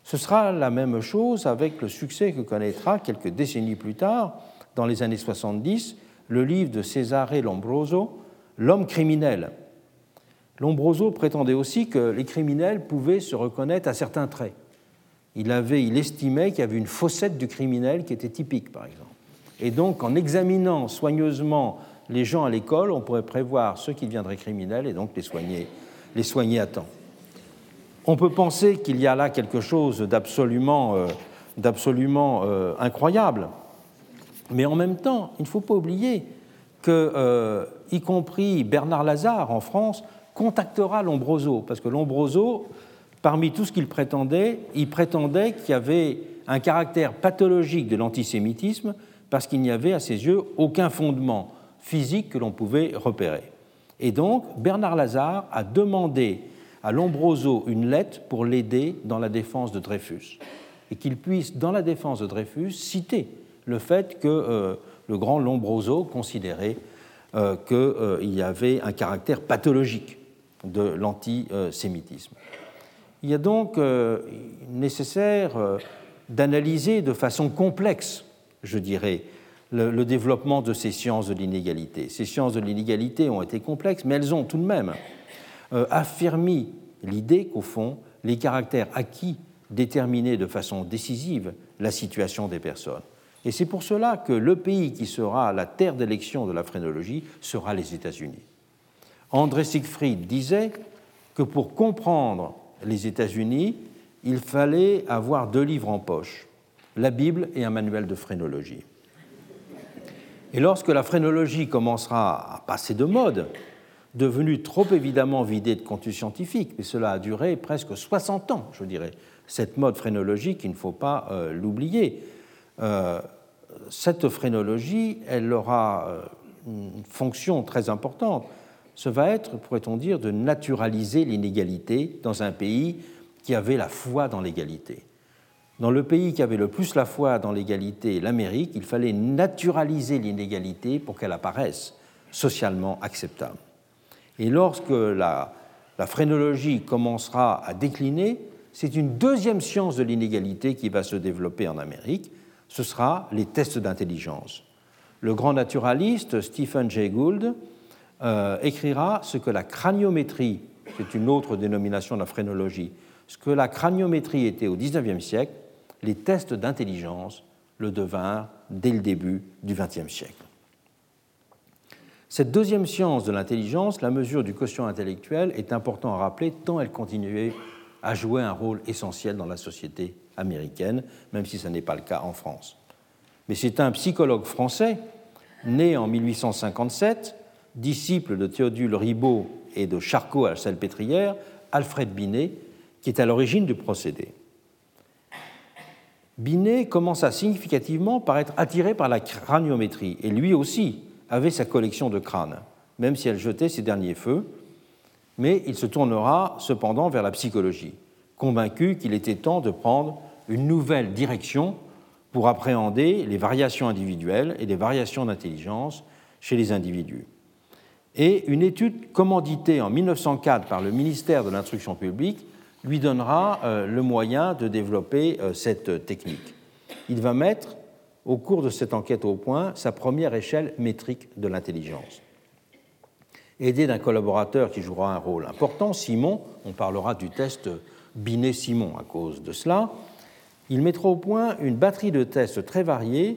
Ce sera la même chose avec le succès que connaîtra quelques décennies plus tard, dans les années 70, le livre de Cesare Lombroso, L'homme criminel. Lombroso prétendait aussi que les criminels pouvaient se reconnaître à certains traits. Il, avait, il estimait qu'il y avait une fossette du criminel qui était typique, par exemple. Et donc, en examinant soigneusement les gens à l'école, on pourrait prévoir ceux qui deviendraient criminels et donc les soigner à temps. On peut penser qu'il y a là quelque chose d'absolument euh, euh, incroyable, mais en même temps, il ne faut pas oublier que, euh, y compris Bernard Lazare en France, contactera Lombroso, parce que Lombroso, parmi tout ce qu'il prétendait, il prétendait qu'il y avait un caractère pathologique de l'antisémitisme, parce qu'il n'y avait à ses yeux aucun fondement physique que l'on pouvait repérer. Et donc, Bernard Lazare a demandé à Lombroso une lettre pour l'aider dans la défense de Dreyfus, et qu'il puisse, dans la défense de Dreyfus, citer le fait que euh, le grand Lombroso considérait euh, qu'il euh, y avait un caractère pathologique de l'antisémitisme. Il a donc nécessaire d'analyser de façon complexe, je dirais, le, développement de ces sciences de l'inégalité. Ces sciences de l'inégalité ont été complexes, mais elles ont tout de même euh, affirmé l'idée qu'au fond, les caractères acquis déterminaient de façon décisive la situation des personnes. Et c'est pour cela que le pays qui sera la terre d'élection de la phrénologie sera les États-Unis. André Siegfried disait que pour comprendre les États-Unis, il fallait avoir deux livres en poche, la Bible et un manuel de phrénologie. Et lorsque la phrénologie commencera à passer de mode, devenue trop évidemment vidée de contenu scientifique, mais cela a duré presque 60 ans, je dirais, cette mode phrénologique, il ne faut pas euh, l'oublier. Euh, cette phrénologie, elle aura euh, une fonction très importante. Ce va être, pourrait-on dire, de naturaliser l'inégalité dans un pays qui avait la foi dans l'égalité. Dans le pays qui avait le plus la foi dans l'égalité, l'Amérique, il fallait naturaliser l'inégalité pour qu'elle apparaisse socialement acceptable. Et lorsque la, la phrénologie commencera à décliner, c'est une deuxième science de l'inégalité qui va se développer en Amérique. Ce sera les tests d'intelligence. Le grand naturaliste Stephen Jay Gould euh, écrira ce que la craniométrie, c'est une autre dénomination de la phrénologie, ce que la craniométrie était au XIXe siècle, les tests d'intelligence le devinrent dès le début du XXe siècle. Cette deuxième science de l'intelligence, la mesure du quotient intellectuel, est important à rappeler tant elle continuait à jouer un rôle essentiel dans la société américaine, même si ce n'est pas le cas en France. Mais c'est un psychologue français, né en 1857, disciple de Théodule Ribot et de Charcot à la Salpêtrière, Alfred Binet, qui est à l'origine du procédé. Binet commença significativement par être attiré par la craniométrie, et lui aussi avait sa collection de crânes, même si elle jetait ses derniers feux, mais il se tournera cependant vers la psychologie, convaincu qu'il était temps de prendre une nouvelle direction pour appréhender les variations individuelles et les variations d'intelligence chez les individus. Et une étude commanditée en 1904 par le ministère de l'Instruction publique lui donnera euh, le moyen de développer euh, cette technique. Il va mettre, au cours de cette enquête au point, sa première échelle métrique de l'intelligence. Aidé d'un collaborateur qui jouera un rôle important, Simon, on parlera du test Binet-Simon à cause de cela, il mettra au point une batterie de tests très variés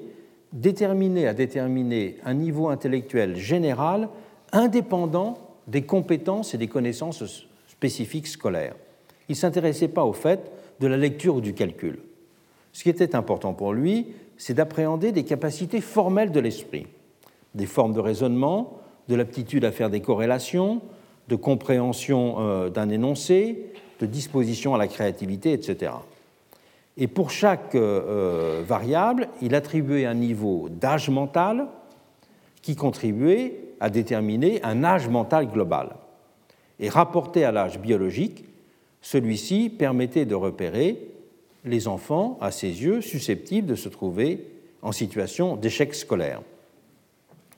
déterminés à déterminer un niveau intellectuel général indépendant des compétences et des connaissances spécifiques scolaires. Il ne s'intéressait pas au fait de la lecture ou du calcul. Ce qui était important pour lui, c'est d'appréhender des capacités formelles de l'esprit, des formes de raisonnement, de l'aptitude à faire des corrélations, de compréhension euh, d'un énoncé, de disposition à la créativité, etc. Et pour chaque euh, euh, variable, il attribuait un niveau d'âge mental qui contribuait à déterminer un âge mental global. Et rapporté à l'âge biologique, celui-ci permettait de repérer les enfants, à ses yeux, susceptibles de se trouver en situation d'échec scolaire.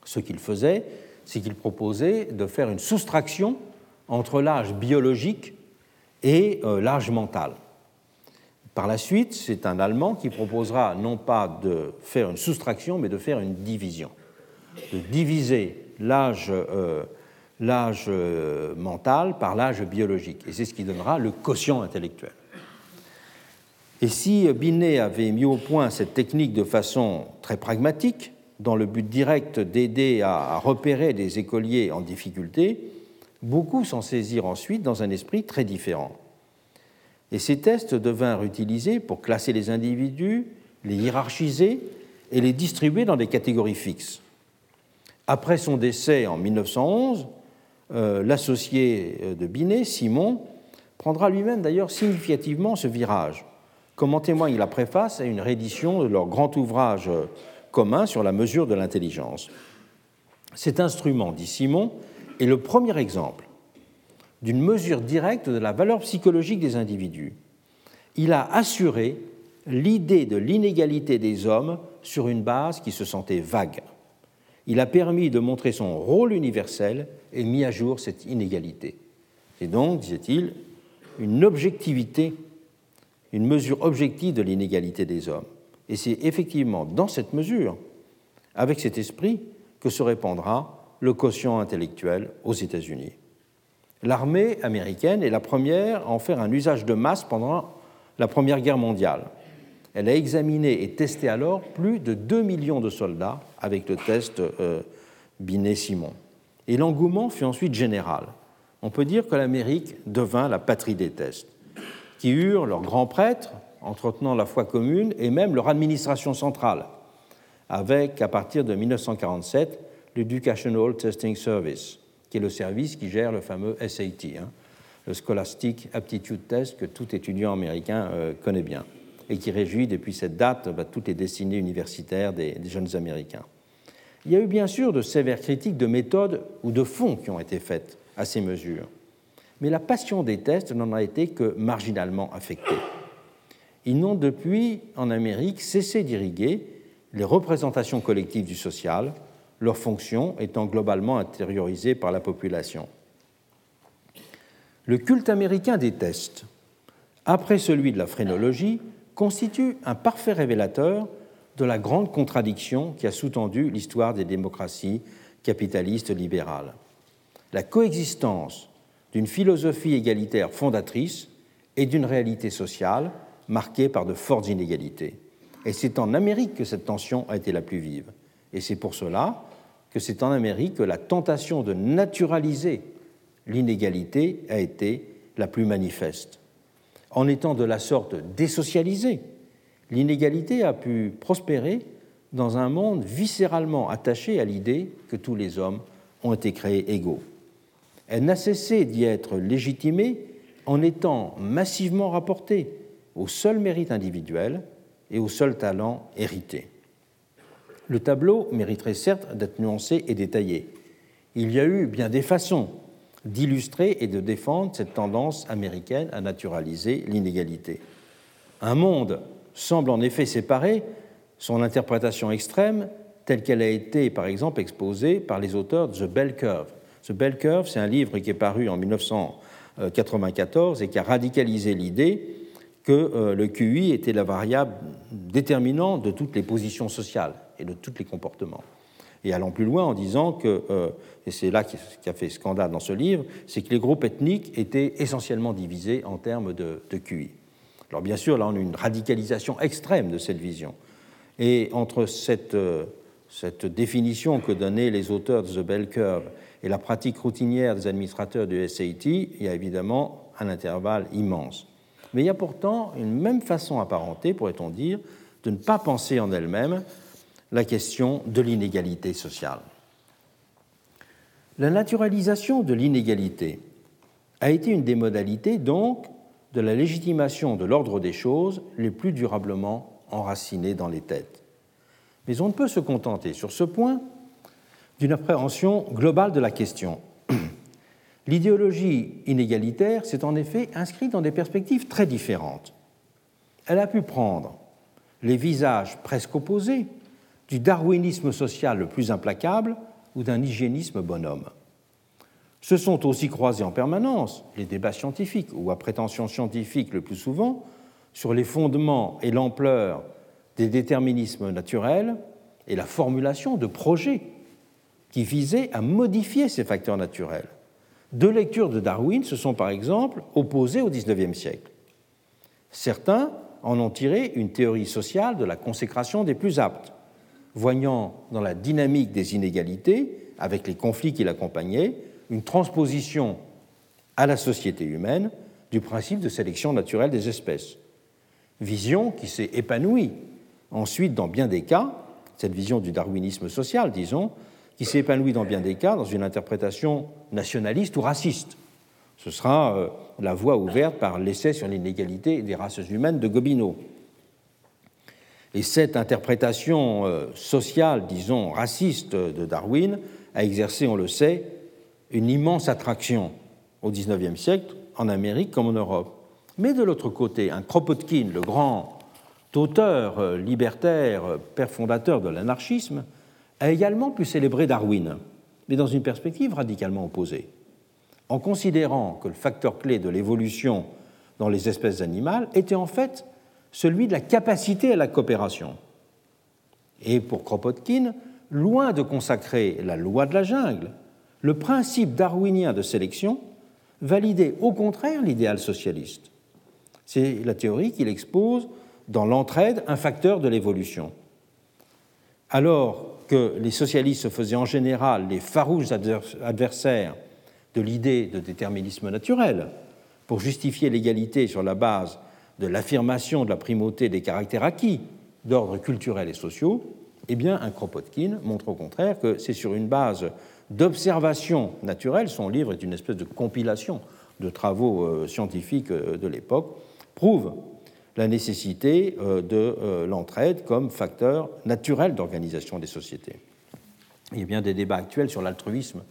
Ce qu'il faisait, c'est qu'il proposait de faire une soustraction entre l'âge biologique et euh, l'âge mental. Par la suite, c'est un Allemand qui proposera non pas de faire une soustraction, mais de faire une division, de diviser l'âge euh, euh, mental par l'âge biologique. Et c'est ce qui donnera le quotient intellectuel. Et si Binet avait mis au point cette technique de façon très pragmatique, dans le but direct d'aider à repérer des écoliers en difficulté, beaucoup s'en saisirent ensuite dans un esprit très différent. Et ces tests devinrent utilisés pour classer les individus, les hiérarchiser et les distribuer dans des catégories fixes. Après son décès en 1911, euh, l'associé euh, de Binet, Simon, prendra lui-même d'ailleurs significativement ce virage, comme en témoigne la préface à une réédition de leur grand ouvrage commun sur la mesure de l'intelligence. Cet instrument, dit Simon, est le premier exemple d'une mesure directe de la valeur psychologique des individus. Il a assuré l'idée de l'inégalité des hommes sur une base qui se sentait vague. Il a permis de montrer son rôle universel et mis à jour cette inégalité. C'est donc, disait-il, une objectivité, une mesure objective de l'inégalité des hommes. Et c'est effectivement dans cette mesure, avec cet esprit, que se répandra le quotient intellectuel aux États-Unis. L'armée américaine est la première à en faire un usage de masse pendant la Première Guerre mondiale. Elle a examiné et testé alors plus de 2 millions de soldats avec le test euh, Binet-Simon. Et l'engouement fut ensuite général. On peut dire que l'Amérique devint la patrie des tests, qui eurent leurs grands prêtres, entretenant la foi commune, et même leur administration centrale, avec, à partir de 1947, l'Educational Testing Service, qui est le service qui gère le fameux SAT, hein, le Scholastic Aptitude Test que tout étudiant américain euh, connaît bien, et qui réjouit depuis cette date bah, toutes les destinées universitaires des, jeunes Américains. Il y a eu bien sûr de sévères critiques de méthode ou de fond qui ont été faites à ces mesures, mais la passion des tests n'en a été que marginalement affectée. Ils n'ont depuis, en Amérique, cessé d'irriguer les représentations collectives du social, leur fonction étant globalement intériorisée par la population. Le culte américain des tests, après celui de la phrénologie, constitue un parfait révélateur de la grande contradiction qui a sous-tendu l'histoire des démocraties capitalistes libérales. La coexistence d'une philosophie égalitaire fondatrice et d'une réalité sociale marquée par de fortes inégalités. Et c'est en Amérique que cette tension a été la plus vive. Et c'est pour cela que c'est en Amérique que la tentation de naturaliser l'inégalité a été la plus manifeste. En étant de la sorte désocialisée, l'inégalité a pu prospérer dans un monde viscéralement attaché à l'idée que tous les hommes ont été créés égaux. Elle n'a cessé d'y être légitimée en étant massivement rapportée au seul mérite individuel et au seul talent hérité. Le tableau mériterait certes d'être nuancé et détaillé. Il y a eu bien des façons d'illustrer et de défendre cette tendance américaine à naturaliser l'inégalité. Un monde semble en effet séparer son interprétation extrême telle qu'elle a été par exemple exposée par les auteurs de The Bell Curve. The Bell Curve, c'est un livre qui est paru en 1994 et qui a radicalisé l'idée que euh, le QI était la variable déterminante de toutes les positions sociales et de tous les comportements et allant plus loin en disant que, euh, et c'est là qui a fait scandale dans ce livre, c'est que les groupes ethniques étaient essentiellement divisés en termes de, QI. Alors bien sûr, là on a une radicalisation extrême de cette vision. Et entre cette, euh, cette définition que donnaient les auteurs de The Bell Curve et la pratique routinière des administrateurs du SAT, il y a évidemment un intervalle immense. Mais il y a pourtant une même façon apparentée, pourrait-on dire, de ne pas penser en elle-même la question de l'inégalité sociale. La naturalisation de l'inégalité a été une des modalités donc de la légitimation de l'ordre des choses les plus durablement enracinées dans les têtes. Mais on ne peut se contenter sur ce point d'une appréhension globale de la question. L'idéologie inégalitaire s'est en effet inscrite dans des perspectives très différentes. Elle a pu prendre les visages presque opposés du darwinisme social le plus implacable ou d'un hygiénisme bonhomme. Se sont aussi croisés en permanence les débats scientifiques, ou à prétention scientifique le plus souvent, sur les fondements et l'ampleur des déterminismes naturels et la formulation de projets qui visaient à modifier ces facteurs naturels. Deux lectures de Darwin se sont par exemple opposées au XIXe siècle. Certains en ont tiré une théorie sociale de la consécration des plus aptes, voyant dans la dynamique des inégalités, avec les conflits qui l'accompagnaient, une transposition à la société humaine du principe de sélection naturelle des espèces. Vision qui s'est épanouie ensuite dans bien des cas, cette vision du darwinisme social, disons, qui s'est épanouie dans bien des cas dans une interprétation nationaliste ou raciste. Ce sera euh, la voie ouverte par l'essai sur l'inégalité des races humaines de Gobineau. Et cette interprétation euh, sociale, disons, raciste de Darwin a exercé, on le sait, une immense attraction au XIXe siècle, en Amérique comme en Europe. Mais de l'autre côté, un Kropotkin, le grand auteur euh, libertaire, euh, père fondateur de l'anarchisme, a également pu célébrer Darwin, mais dans une perspective radicalement opposée. En considérant que le facteur clé de l'évolution dans les espèces animales était en fait celui de la capacité à la coopération. Et pour Kropotkin, loin de consacrer la loi de la jungle, le principe darwinien de sélection validait au contraire l'idéal socialiste. C'est la théorie qu'il expose dans L'entraide, un facteur de l'évolution. Alors que les socialistes se faisaient en général les farouches adversaires de l'idée de déterminisme naturel pour justifier l'égalité sur la base de l'affirmation de la primauté des caractères acquis d'ordre culturel et sociaux, Eh bien, un Kropotkin montre au contraire que c'est sur une base d'observation naturelle, son livre est une espèce de compilation de travaux euh, scientifiques euh, de l'époque, prouve la nécessité euh, de l'entraide comme facteur naturel d'organisation des sociétés. Il y a bien des débats actuels sur l'altruisme.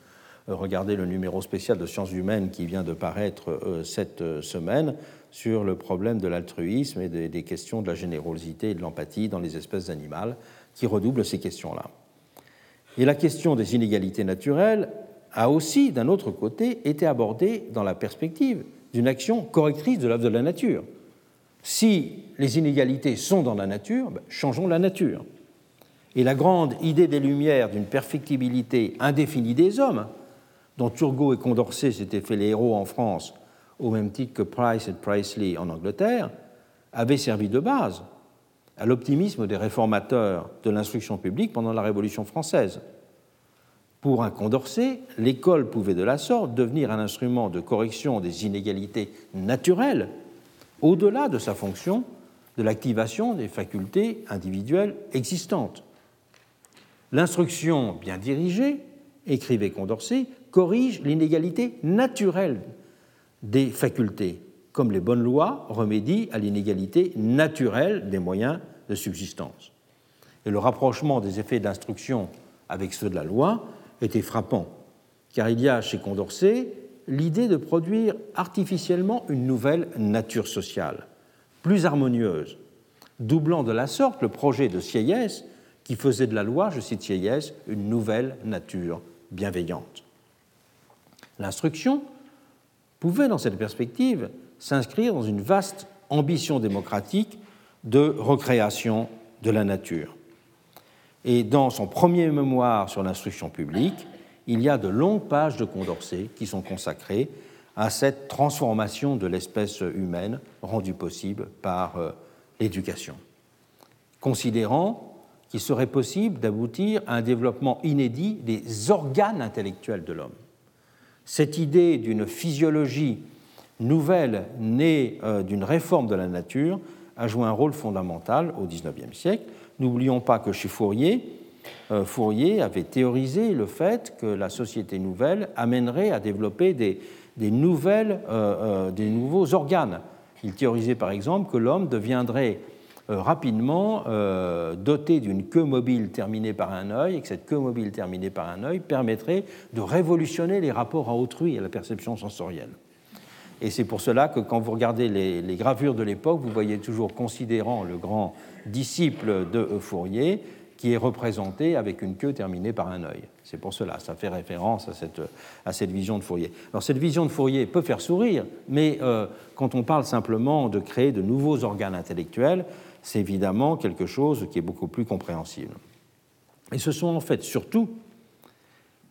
Regardez le numéro spécial de Sciences humaines qui vient de paraître cette semaine sur le problème de l'altruisme et des questions de la générosité et de l'empathie dans les espèces animales qui redoublent ces questions-là. Et la question des inégalités naturelles a aussi, d'un autre côté, été abordée dans la perspective d'une action correctrice de l'œuvre de la nature. Si les inégalités sont dans la nature, ben, changeons la nature. Et la grande idée des Lumières d'une perfectibilité indéfinie des hommes, dont Turgot et Condorcet s'étaient fait les héros en France, au même titre que Price et Priceley en Angleterre, avait servi de base à l'optimisme des réformateurs de l'instruction publique pendant la Révolution française. Pour un Condorcet, l'école pouvait de la sorte devenir un instrument de correction des inégalités naturelles, au-delà de sa fonction de l'activation des facultés individuelles existantes. L'instruction bien dirigée, écrivait Condorcet, corrige l'inégalité naturelle des facultés comme les bonnes lois remédient à l'inégalité naturelle des moyens de subsistance. Et le rapprochement des effets de l'instruction avec ceux de la loi était frappant, car il y a chez Condorcet l'idée de produire artificiellement une nouvelle nature sociale, plus harmonieuse, doublant de la sorte le projet de Sieyès qui faisait de la loi, je cite Sieyès, une nouvelle nature bienveillante. L'instruction pouvait, dans cette perspective, s'inscrire dans une vaste ambition démocratique de recréation de la nature. Et dans son premier mémoire sur l'instruction publique, il y a de longues pages de Condorcet qui sont consacrées à cette transformation de l'espèce humaine rendue possible par euh, l'éducation, considérant qu'il serait possible d'aboutir à un développement inédit des organes intellectuels de l'homme. Cette idée d'une physiologie nouvelle née euh, d'une réforme de la nature a joué un rôle fondamental au XIXe siècle. N'oublions pas que chez Fourier, euh, Fourier avait théorisé le fait que la société nouvelle amènerait à développer des, nouvelles, euh, des nouveaux organes. Il théorisait par exemple que l'homme deviendrait rapidement doté d'une queue mobile terminée par un œil et que cette queue mobile terminée par un œil permettrait de révolutionner les rapports à autrui et à la perception sensorielle. Et c'est pour cela que quand vous regardez les, gravures de l'époque, vous voyez toujours considérant le grand disciple de Fourier qui est représenté avec une queue terminée par un œil. C'est pour cela, ça fait référence à cette, à cette, vision de Fourier. Alors cette vision de Fourier peut faire sourire, mais euh, quand on parle simplement de créer de nouveaux organes intellectuels, c'est évidemment quelque chose qui est beaucoup plus compréhensible. Et ce sont en fait surtout,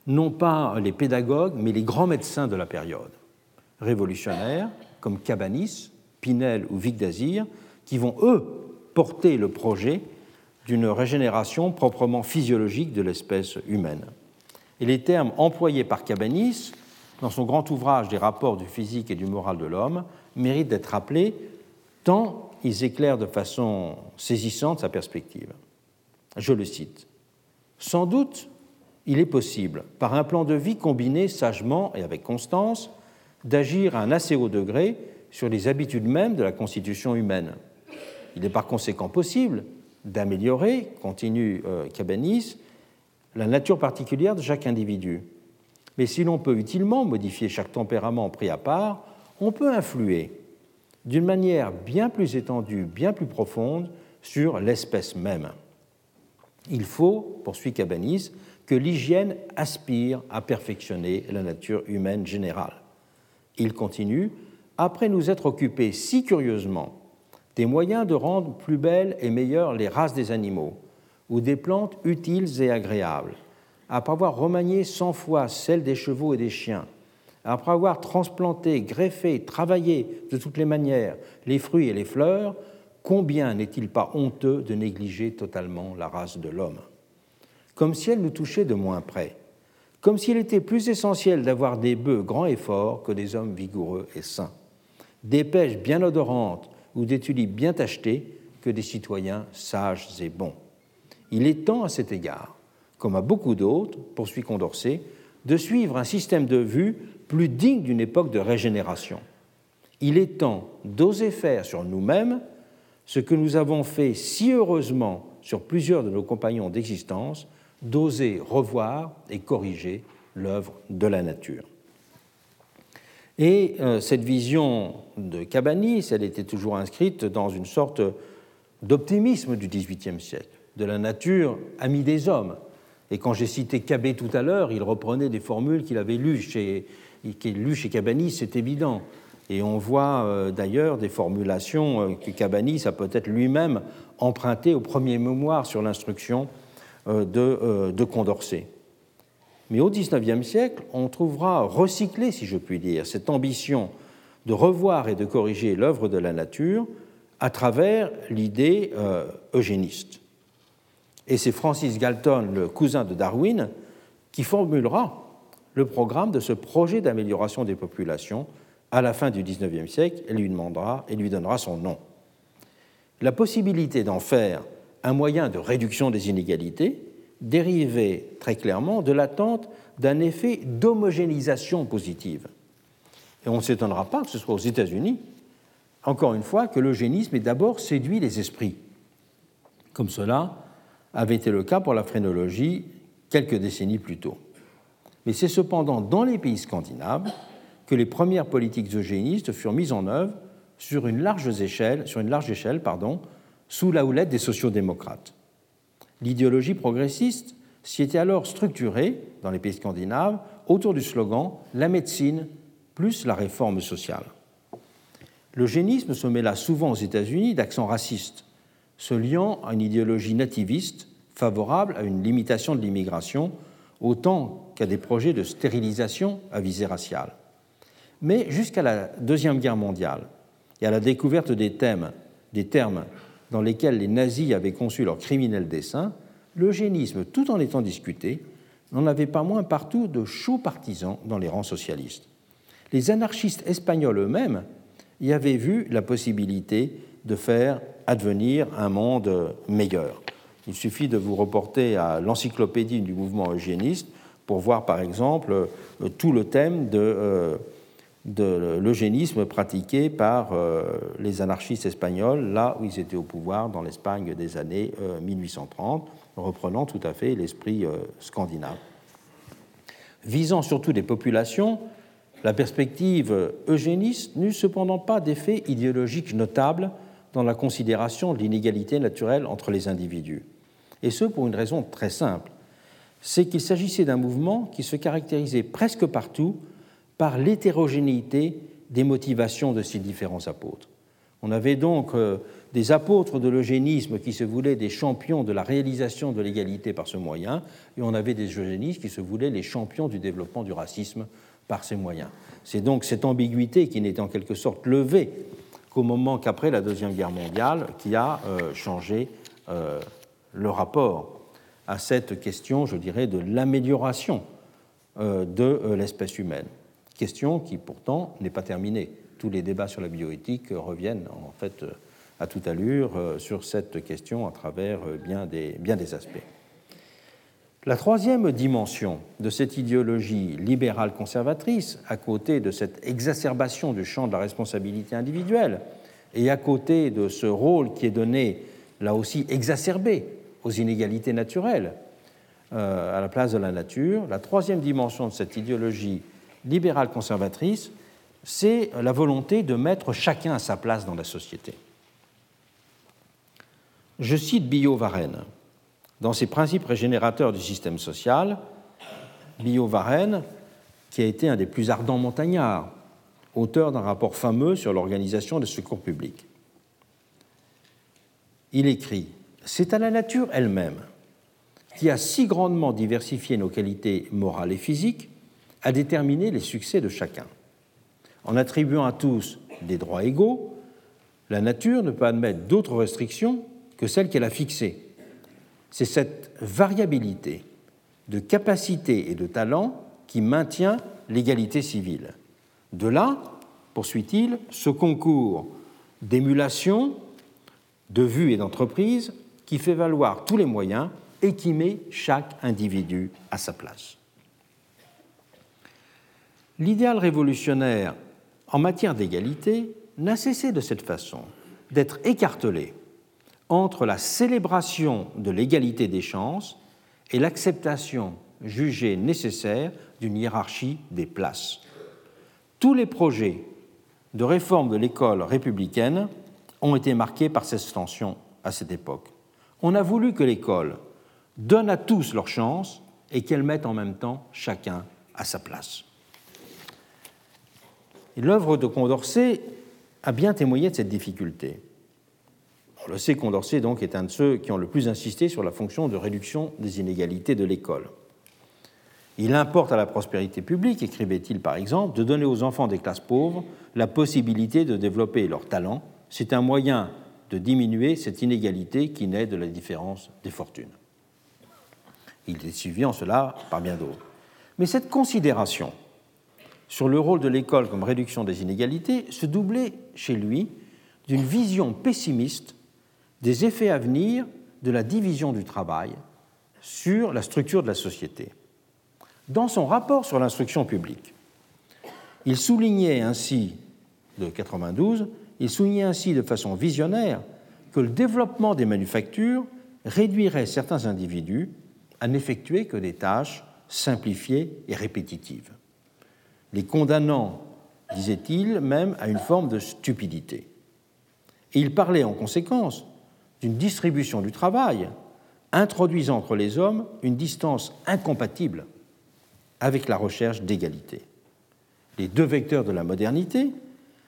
non pas les pédagogues, mais les grands médecins de la période révolutionnaires comme Cabanis, Pinel ou Vic d'Azir, qui vont, eux, porter le projet d'une régénération proprement physiologique de l'espèce humaine. Et les termes employés par Cabanis dans son grand ouvrage des rapports du physique et du moral de l'homme méritent d'être rappelés tant ils éclairent de façon saisissante sa perspective. Je le cite. Sans doute, il est possible, par un plan de vie combiné sagement et avec constance, d'agir à un assez haut degré sur les habitudes mêmes de la constitution humaine. Il est par conséquent possible d'améliorer, continue euh, Cabanis, la nature particulière de chaque individu. Mais si l'on peut utilement modifier chaque tempérament pris à part, on peut influer d'une manière bien plus étendue, bien plus profonde sur l'espèce même. Il faut, poursuit Cabanis, que l'hygiène aspire à perfectionner la nature humaine générale. Il continue Après nous être occupés si curieusement des moyens de rendre plus belles et meilleures les races des animaux, ou des plantes utiles et agréables, après avoir remanié cent fois celles des chevaux et des chiens, après avoir transplanté, greffé, travaillé de toutes les manières les fruits et les fleurs, combien n'est-il pas honteux de négliger totalement la race de l'homme? Comme si elle nous touchait de moins près comme s'il était plus essentiel d'avoir des bœufs grands et forts que des hommes vigoureux et sains, des pêches bien odorantes ou des tulipes bien tachetées que des citoyens sages et bons. il est temps à cet égard, comme à beaucoup d'autres, poursuit Condorcet, de suivre un système de vue plus digne d'une époque de régénération. Il est temps d'oser faire sur nous-mêmes ce que nous avons fait si heureusement sur plusieurs de nos compagnons d'existence, d'oser revoir et corriger l'œuvre de la nature. Et euh, cette vision de Cabanis, elle était toujours inscrite dans une sorte d'optimisme du XVIIIe siècle, de la nature amie des hommes. Et quand j'ai cité Cabet tout à l'heure, il reprenait des formules qu'il avait lues chez, qu'il lu chez Cabanis, c'est évident. Et on voit euh, d'ailleurs des formulations euh, que Cabanis a peut-être lui-même empruntées au premier mémoire sur l'instruction de, de Condorcet. Mais au XIXe siècle, on trouvera recyclé, si je puis dire, cette ambition de revoir et de corriger l'œuvre de la nature à travers l'idée euh, eugéniste. Et c'est Francis Galton, le cousin de Darwin, qui formulera le programme de ce projet d'amélioration des populations à la fin du XIXe siècle lui demandera et lui donnera son nom. La possibilité d'en faire un moyen de réduction des inégalités dérivait très clairement de l'attente d'un effet d'homogénéisation positive. Et on ne s'étonnera pas que ce soit aux États-Unis, encore une fois, que l'eugénisme ait d'abord séduit les esprits, comme cela avait été le cas pour la phrénologie quelques décennies plus tôt. Mais c'est cependant dans les pays scandinaves que les premières politiques eugénistes furent mises en œuvre sur une large échelle, sous la houlette des sociodémocrates. L'idéologie progressiste s'y était alors structurée, dans les pays scandinaves, autour du slogan La médecine plus la réforme sociale. L'eugénisme se mêla souvent aux États-Unis d'accents racistes, se liant à une idéologie nativiste favorable à une limitation de l'immigration, autant qu'à des projets de stérilisation à visée raciale. Mais jusqu'à la Deuxième Guerre mondiale et à la découverte des, thèmes, des termes dans lesquels les nazis avaient conçu leur criminel dessein, l'eugénisme, tout en étant discuté, n'en avait pas moins partout de chauds partisans dans les rangs socialistes. Les anarchistes espagnols eux-mêmes y avaient vu la possibilité de faire advenir un monde meilleur. Il suffit de vous reporter à l'encyclopédie du mouvement eugéniste pour voir par exemple tout le thème de euh, l'eugénisme pratiqué par euh, les anarchistes espagnols, là où ils étaient au pouvoir dans l'Espagne des années 1830, euh, reprenant tout à fait l'esprit euh, scandinave. Visant surtout des populations, la perspective eugéniste n'eut cependant pas d'effet idéologique notable dans la considération de l'inégalité naturelle entre les individus. Et ce pour une raison très simple, c'est qu'il s'agissait d'un mouvement qui se caractérisait presque partout par l'hétérogénéité des motivations de ces différents apôtres. On avait donc euh, des apôtres de l'eugénisme qui se voulaient des champions de la réalisation de l'égalité par ce moyen, et on avait des eugénistes qui se voulaient les champions du développement du racisme par ces moyens. C'est donc cette ambiguïté qui n'est en quelque sorte levée qu'au moment qu'après la Deuxième Guerre mondiale qui a euh, changé euh, le rapport à cette question, je dirais, de l'amélioration de l'espèce humaine question qui pourtant n'est pas terminée. Tous les débats sur la bioéthique reviennent en fait à toute allure euh, sur cette question à travers euh, bien des aspects. La troisième dimension de cette idéologie libérale conservatrice, à côté de cette exacerbation du champ de la responsabilité individuelle et à côté de ce rôle qui est donné, là aussi exacerbé, aux inégalités naturelles euh, à la place de la nature, la troisième dimension de cette idéologie libérale conservatrice, c'est la volonté de mettre chacun à sa place dans la société. Je cite Biot-Varenne. Dans ses principes régénérateurs du système social, Biot-Varenne, qui a été un des plus ardents montagnards, auteur d'un rapport fameux sur l'organisation des secours publics. Il écrit C'est à la nature elle-même, qui a si grandement diversifié nos qualités morales et physiques, à déterminer les succès de chacun. En attribuant à tous des droits égaux, la nature ne peut admettre d'autres restrictions que celles qu'elle a fixées. C'est cette variabilité de capacité et de talent qui maintient l'égalité civile. De là, poursuit-il, ce concours d'émulation, de vue et d'entreprise qui fait valoir tous les moyens et qui met chaque individu à sa place. L'idéal révolutionnaire en matière d'égalité n'a cessé de cette façon d'être écartelé entre la célébration de l'égalité des chances et l'acceptation jugée nécessaire d'une hiérarchie des places. Tous les projets de réforme de l'école républicaine ont été marqués par cette tension à cette époque. On a voulu que l'école donne à tous leur chance et qu'elle mette en même temps chacun à sa place. L'œuvre de Condorcet a bien témoigné de cette difficulté. On le sait, Condorcet donc est un de ceux qui ont le plus insisté sur la fonction de réduction des inégalités de l'école. Il importe à la prospérité publique, écrivait-il par exemple, de donner aux enfants des classes pauvres la possibilité de développer leurs talents. C'est un moyen de diminuer cette inégalité qui naît de la différence des fortunes. Il est suivi en cela par bien d'autres. Mais cette considération sur le rôle de l'école comme réduction des inégalités se doublait chez lui d'une vision pessimiste des effets à venir de la division du travail sur la structure de la société. Dans son rapport sur l'instruction publique, il soulignait ainsi, de 92, il soulignait ainsi de façon visionnaire que le développement des manufactures réduirait certains individus à n'effectuer que des tâches simplifiées et répétitives, les condamnant, disait-il, même à une forme de stupidité. Et il parlait en conséquence d'une distribution du travail introduisant entre les hommes une distance incompatible avec la recherche d'égalité. Les deux vecteurs de la modernité,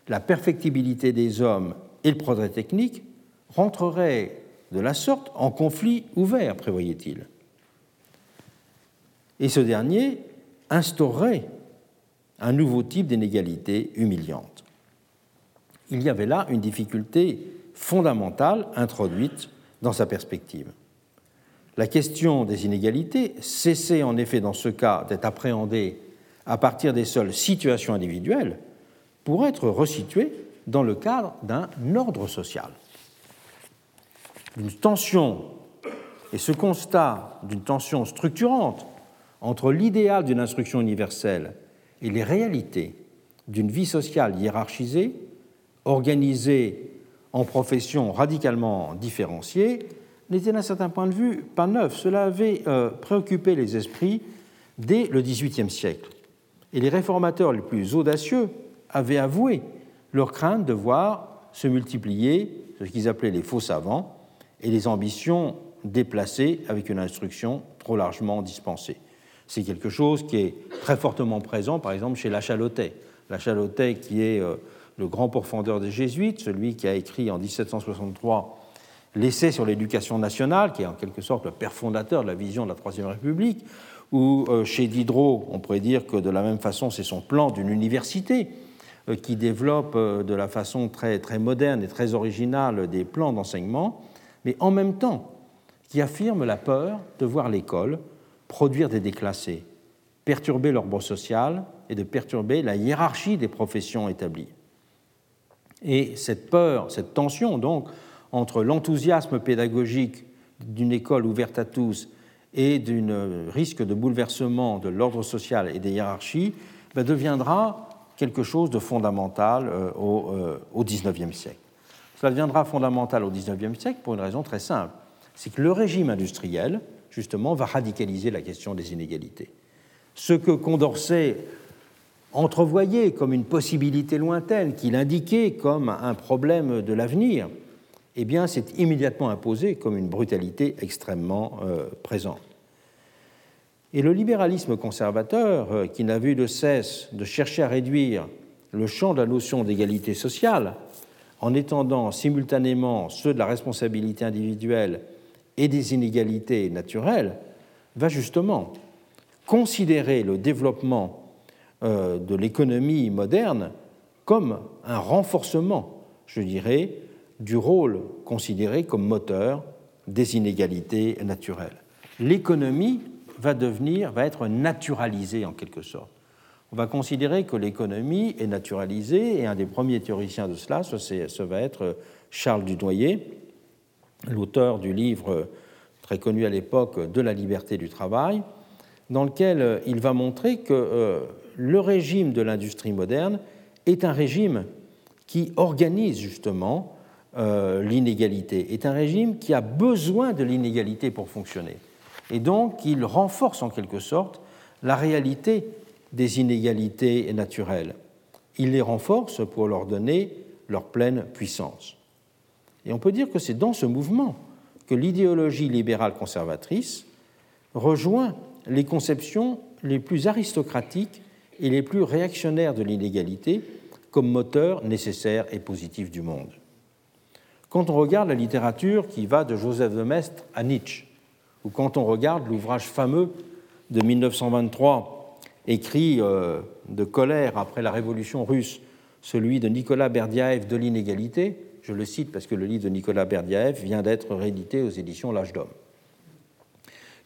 la perfectibilité des hommes et le progrès technique, rentreraient de la sorte en conflit ouvert, prévoyait-il et ce dernier instaurerait un nouveau type d'inégalité humiliante. Il y avait là une difficulté fondamentale introduite dans sa perspective. La question des inégalités cessait en effet dans ce cas d'être appréhendée à partir des seules situations individuelles pour être resituée dans le cadre d'un ordre social. Une tension et ce constat d'une tension structurante entre l'idéal d'une instruction universelle et les réalités d'une vie sociale hiérarchisée, organisée en professions radicalement différenciées, n'était d'un certain point de vue pas neuf. Cela avait euh, préoccupé les esprits dès le XVIIIe siècle. Et les réformateurs les plus audacieux avaient avoué leur crainte de voir se multiplier ce qu'ils appelaient les faux savants et les ambitions déplacées avec une instruction trop largement dispensée. C'est quelque chose qui est très fortement présent, par exemple, chez Lachalotet. Lachalotet, qui est euh, le grand pourfendeur des jésuites, celui qui a écrit en 1763 l'essai sur l'éducation nationale, qui est en quelque sorte le père fondateur de la vision de la Troisième République, ou euh, chez Diderot, on pourrait dire que de la même façon, c'est son plan d'une université qui développe de la façon très, très moderne et très originale des plans d'enseignement, mais en même temps qui affirme la peur de voir l'école produire des déclassés, perturber l'ordre social et de perturber la hiérarchie des professions établies. Et cette peur, cette tension donc entre l'enthousiasme pédagogique d'une école ouverte à tous et d'un risque de bouleversement de l'ordre social et des hiérarchies ben, deviendra quelque chose de fondamental euh, au XIXe euh, siècle. Cela deviendra fondamental au XIXe siècle pour une raison très simple. C'est que le régime industriel, justement, va radicaliser la question des inégalités. Ce que Condorcet entrevoyait comme une possibilité lointaine, qu'il indiquait comme un problème de l'avenir, eh bien, c'est immédiatement imposé comme une brutalité extrêmement euh, présente. Et le libéralisme conservateur, euh, qui n'a vu de cesse de chercher à réduire le champ de la notion d'égalité sociale, en étendant simultanément ceux de la responsabilité individuelle et des inégalités naturelles, va justement considérer le développement euh, de l'économie moderne comme un renforcement, je dirais, du rôle considéré comme moteur des inégalités naturelles. L'économie va devenir, va être naturalisée en quelque sorte. On va considérer que l'économie est naturalisée, et un des premiers théoriciens de cela, ce, va être Charles Dunoyer, l'auteur du livre très connu à l'époque de la liberté du travail, dans lequel il va montrer que le régime de l'industrie moderne est un régime qui organise justement euh, l'inégalité, est un régime qui a besoin de l'inégalité pour fonctionner. Et donc il renforce en quelque sorte la réalité des inégalités naturelles. Il les renforce pour leur donner leur pleine puissance. Et on peut dire que c'est dans ce mouvement que l'idéologie libérale conservatrice rejoint les conceptions les plus aristocratiques et les plus réactionnaires de l'inégalité comme moteur nécessaire et positif du monde. Quand on regarde la littérature qui va de Joseph de Maistre à Nietzsche, ou quand on regarde l'ouvrage fameux de 1923, écrit euh, de colère après la révolution russe, celui de Nicolas Berdiaev de l'inégalité, je le cite parce que le livre de Nicolas Berdiaev vient d'être réédité aux éditions L'Âge d'Homme.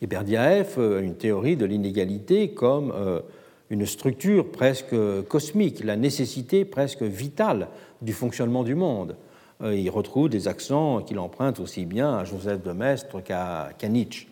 Et Berdiaev a une théorie de l'inégalité comme euh, une structure presque cosmique, la nécessité presque vitale du fonctionnement du monde. Euh, il retrouve des accents qu'il emprunte aussi bien à Joseph de Maistre qu'à Nietzsche.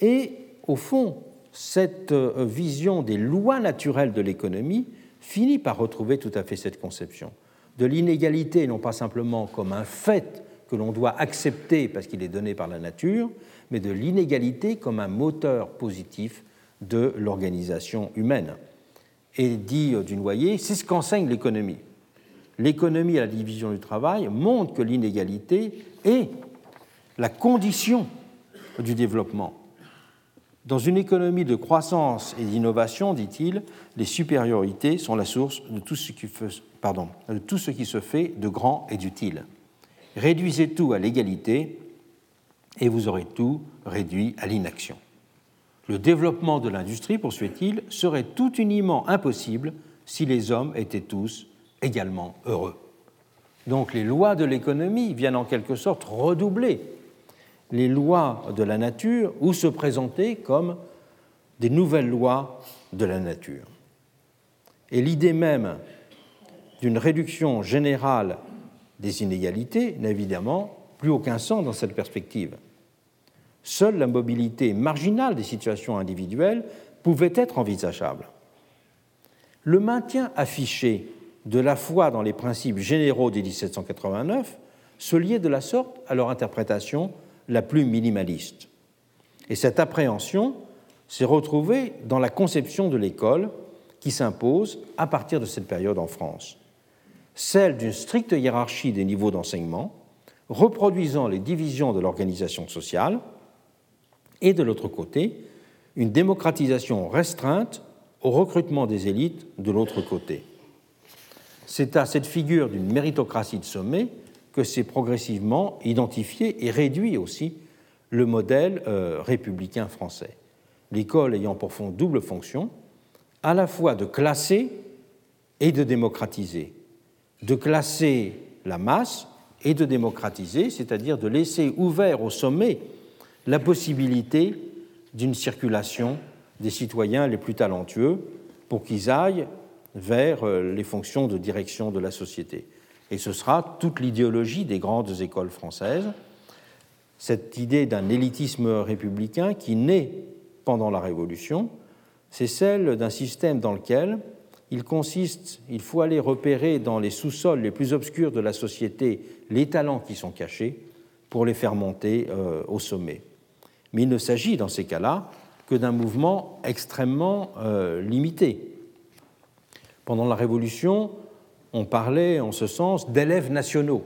Et au fond, cette euh, vision des lois naturelles de l'économie finit par retrouver tout à fait cette conception de l'inégalité, non pas simplement comme un fait que l'on doit accepter parce qu'il est donné par la nature, mais de l'inégalité comme un moteur positif de l'organisation humaine. Et dit d'une Noyer, c'est ce qu'enseigne l'économie. L'économie à la division du travail montre que l'inégalité est la condition du développement. Dans une économie de croissance et d'innovation, dit-il, les supériorités sont la source de tout, ce qui se fait de grand et d'utile. Réduisez tout à l'égalité et vous aurez tout réduit à l'inaction. Le développement de l'industrie, poursuit-il, serait tout uniment impossible si les hommes étaient tous également heureux. Donc les lois de l'économie viennent en quelque sorte redoubler les lois de la nature ou se présenter comme des nouvelles lois de la nature. Et l'idée même d'une réduction générale des inégalités n'a évidemment plus aucun sens dans cette perspective. Seule la mobilité marginale des situations individuelles pouvait être envisageable. Le maintien affiché de la foi dans les principes généraux des 1789 se liait de la sorte à leur interprétation la plus minimaliste. Et cette appréhension s'est retrouvée dans la conception de l'école qui s'impose à partir de cette période en France, celle d'une stricte hiérarchie des niveaux d'enseignement, reproduisant les divisions de l'organisation sociale, et de l'autre côté, une démocratisation restreinte au recrutement des élites de l'autre côté. C'est à cette figure d'une méritocratie de sommet que s'est progressivement identifié et réduit aussi le modèle euh, républicain français. L'école ayant pour fond double fonction, à la fois de classer et de démocratiser. De classer la masse et de démocratiser, c'est-à-dire de laisser ouvert au sommet la possibilité d'une circulation des citoyens les plus talentueux pour qu'ils aillent vers euh, les fonctions de direction de la société. Et ce sera toute l'idéologie des grandes écoles françaises, cette idée d'un élitisme républicain qui naît pendant la Révolution, c'est celle d'un système dans lequel il consiste, il faut aller repérer dans les sous-sols les plus obscurs de la société les talents qui sont cachés pour les faire monter euh, au sommet. Mais il ne s'agit dans ces cas-là que d'un mouvement extrêmement euh, limité. Pendant la Révolution, on parlait en ce sens d'élèves nationaux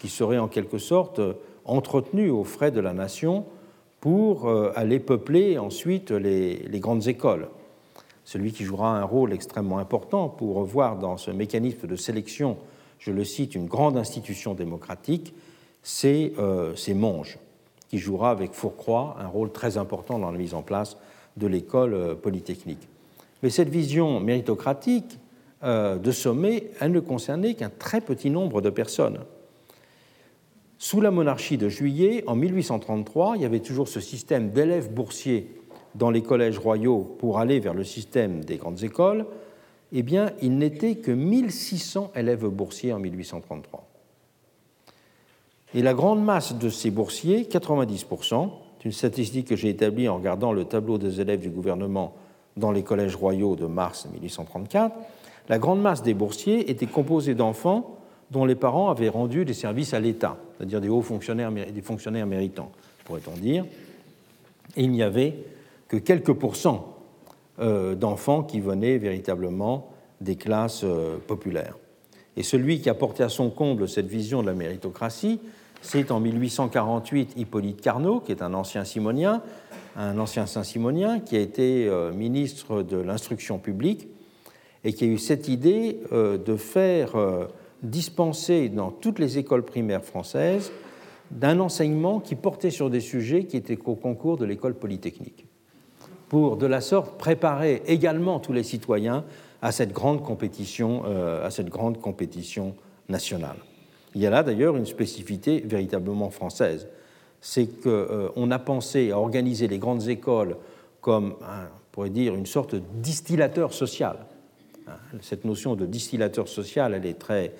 qui seraient en quelque sorte entretenus aux frais de la nation pour euh, aller peupler ensuite les, grandes écoles. Celui qui jouera un rôle extrêmement important pour revoir dans ce mécanisme de sélection, je le cite, une grande institution démocratique, c'est euh, Monge qui jouera avec Fourcroy un rôle très important dans la mise en place de l'école euh, polytechnique. Mais cette vision méritocratique euh, de sommet, elle ne concernait qu'un très petit nombre de personnes. Sous la monarchie de Juillet, en 1833, il y avait toujours ce système d'élèves boursiers dans les collèges royaux pour aller vers le système des grandes écoles. Eh bien, il n'était que 1600 élèves boursiers en 1833. Et la grande masse de ces boursiers, 90%, c'est une statistique que j'ai établie en regardant le tableau des élèves du gouvernement dans les collèges royaux de mars 1834, la grande masse des boursiers était composée d'enfants dont les parents avaient rendu des services à l'État, c'est-à-dire des hauts fonctionnaires, des fonctionnaires méritants, pourrait-on dire. Il n'y avait que quelques pourcents euh, d'enfants qui venaient véritablement des classes euh, populaires. Et celui qui a porté à son comble cette vision de la méritocratie, c'est en 1848 Hippolyte Carnot, qui est un ancien simonien, un ancien saint-simonien, qui a été euh, ministre de l'instruction publique et qui a eu cette idée de faire dispenser dans toutes les écoles primaires françaises d'un enseignement qui portait sur des sujets qui étaient au concours de l'école polytechnique, pour de la sorte préparer également tous les citoyens à cette grande compétition, euh, à cette grande compétition nationale. Il y a là d'ailleurs une spécificité véritablement française, c'est qu'on euh, a pensé à organiser les grandes écoles comme, on pourrait dire, une sorte de distillateur social. Cette notion de distillateur social, elle est très,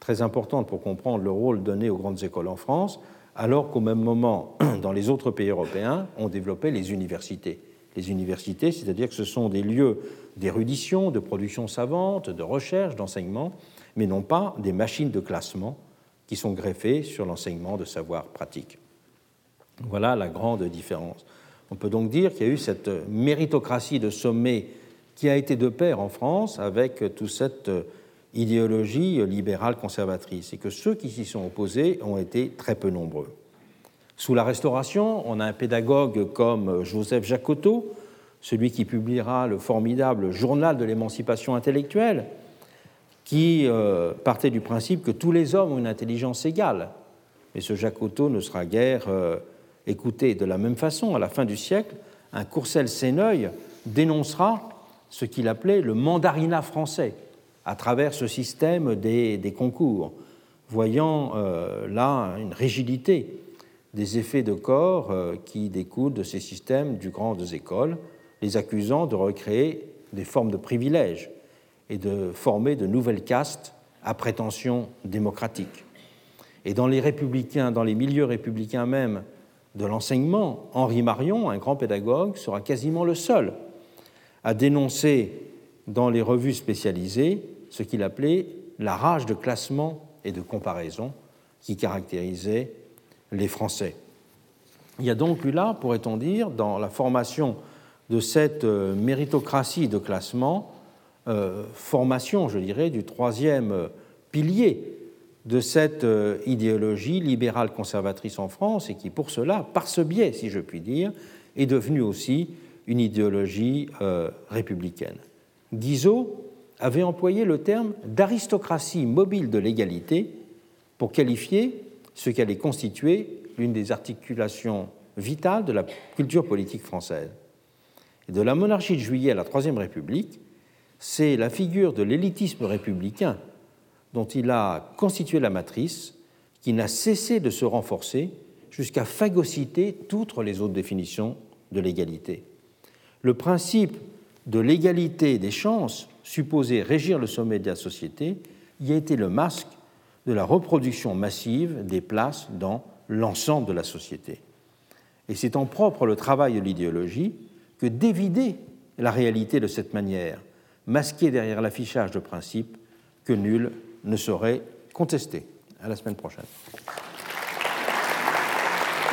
très importante pour comprendre le rôle donné aux grandes écoles en France, alors qu'au même moment, dans les autres pays européens, on développait les universités. Les universités, c'est-à-dire que ce sont des lieux d'érudition, de production savante, de recherche, d'enseignement, mais non pas des machines de classement qui sont greffées sur l'enseignement de savoir pratique. Voilà la grande différence. On peut donc dire qu'il y a eu cette méritocratie de sommet qui a été de pair en France avec toute cette idéologie libérale conservatrice et que ceux qui s'y sont opposés ont été très peu nombreux. Sous la Restauration, on a un pédagogue comme Joseph Jacotot, celui qui publiera le formidable Journal de l'émancipation intellectuelle, qui euh, partait du principe que tous les hommes ont une intelligence égale. Mais ce Jacotot ne sera guère euh, écouté. De la même façon, à la fin du siècle, un Courcelles-Séneuil dénoncera ce qu'il appelait le mandarinat français, à travers ce système des, concours, voyant euh, là une rigidité des effets de corps euh, qui découlent de ces systèmes du grandes écoles, les accusant de recréer des formes de privilèges et de former de nouvelles castes à prétention démocratique. Et dans les républicains, dans les milieux républicains même de l'enseignement, Henri Marion, un grand pédagogue, sera quasiment le seul à dénoncer dans les revues spécialisées ce qu'il appelait la rage de classement et de comparaison qui caractérisait les Français. Il y a donc eu là, pourrait-on dire, dans la formation de cette euh, méritocratie de classement, euh, formation, je dirais, du troisième euh, pilier de cette idéologie libérale conservatrice en France et qui, pour cela, par ce biais, si je puis dire, est devenue aussi une idéologie républicaine. Guizot avait employé le terme d'aristocratie mobile de l'égalité pour qualifier ce qui allait constituer l'une des articulations vitales de la culture politique française. Et de la monarchie de juillet à la Troisième République, c'est la figure de l'élitisme républicain dont il a constitué la matrice qui n'a cessé de se renforcer jusqu'à phagocyter toutes les autres définitions de l'égalité. Le principe de l'égalité des chances supposé régir le sommet de la société y a été le masque de la reproduction massive des places dans l'ensemble de la société. Et c'est en propre le travail de l'idéologie que d'évider la réalité de cette manière, masquée derrière l'affichage de principes que nul ne saurait contester. À la semaine prochaine.